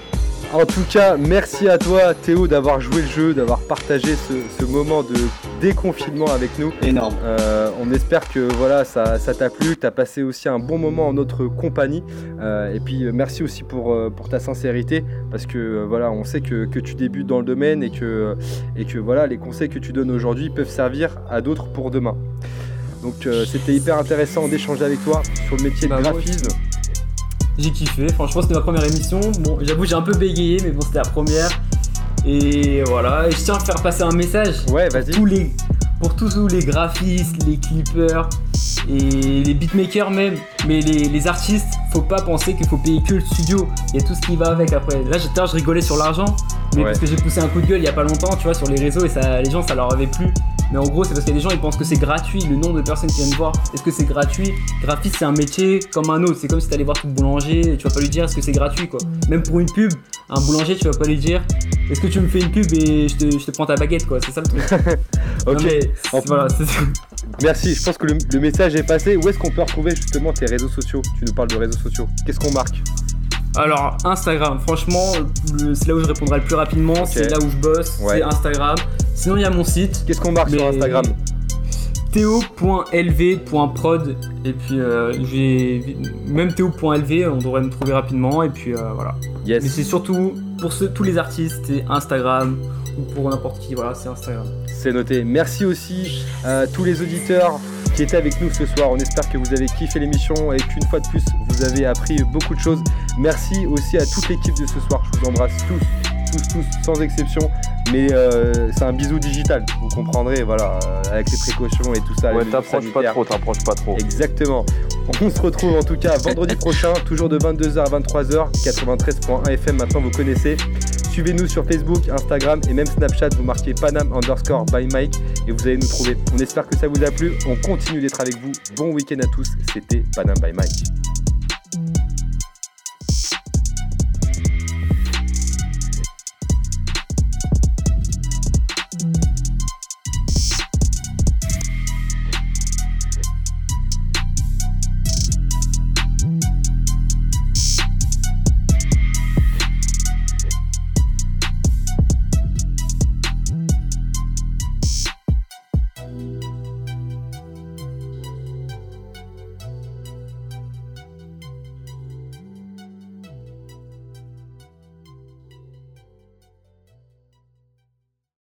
En tout cas, merci à toi Théo d'avoir joué le jeu, d'avoir partagé ce, ce moment de déconfinement avec nous. Énorme. Euh, on espère que voilà, ça ça t'a plu, que tu as passé aussi un bon moment en notre compagnie. Euh, et puis merci aussi pour, euh, pour ta sincérité, parce que voilà, on sait que, que tu débutes dans le domaine et que, et que voilà, les conseils que tu donnes aujourd'hui peuvent servir à d'autres pour demain. Donc euh, c'était hyper intéressant d'échanger avec toi sur le métier Bah, de moi graphisme. J'ai kiffé, franchement c'était ma première émission. Bon, j'avoue j'ai un peu bégayé, mais bon c'était la première. Et voilà, et je tiens à faire passer un message Ouais, vas-y. tous les, pour tous les graphistes, les clippers et les beatmakers même, mais les, les artistes, faut pas penser qu'il faut payer que le studio. Il y a tout ce qui va avec après. Là, j'étais, je rigolais sur l'argent, mais Ouais. parce que j'ai poussé un coup de gueule il y a pas longtemps, tu vois, sur les réseaux et ça, les gens, ça leur avait plu. Mais en gros, c'est parce qu'il y a des gens, ils pensent que c'est gratuit. Le nombre de personnes qui viennent voir, est-ce que c'est gratuit? Graphiste, c'est un métier comme un autre. C'est comme si t'allais voir tout boulanger, et tu vas pas lui dire est-ce que c'est gratuit, quoi. Même pour une pub, un boulanger, tu vas pas lui dire est-ce que tu me fais une pub et je te, je te prends ta baguette, quoi? C'est ça le truc. Ok. Mais, En- voilà, c'est- Merci, je pense que le, le message est passé. Où est-ce qu'on peut retrouver justement tes réseaux sociaux? Tu nous parles de réseaux sociaux. Qu'est-ce qu'on marque? Alors, Instagram, franchement, c'est là où je répondrai le plus rapidement, c'est là où je bosse, Ouais. c'est Instagram. Sinon, il y a mon site. Qu'est-ce qu'on marque sur Instagram? Théo.lv.prod et puis euh, j'ai même Théo.lv on devrait me trouver rapidement et puis euh, voilà Yes. mais c'est surtout pour ceux- tous les artistes c'est Instagram ou pour n'importe qui voilà c'est Instagram C'est noté. Merci aussi à tous les auditeurs qui étaient avec nous ce soir. On espère que vous avez kiffé l'émission et qu'une fois de plus, vous avez appris beaucoup de choses. Merci aussi à toute l'équipe de ce soir. Je vous embrasse tous, tous, tous, sans exception. Mais euh, c'est un bisou digital, vous comprendrez, voilà, euh, avec les précautions et tout ça. Ouais, t'approches pas trop, t'approches pas trop. Exactement. On se retrouve en tout cas vendredi prochain, toujours de 22h à 23h, 93.1 FM, maintenant vous connaissez. Suivez-nous sur Facebook, Instagram et même Snapchat, vous marquez Panam underscore by Mike et vous allez nous trouver. On espère que ça vous a plu, on continue d'être avec vous. Bon week-end à tous, c'était Panam by Mike.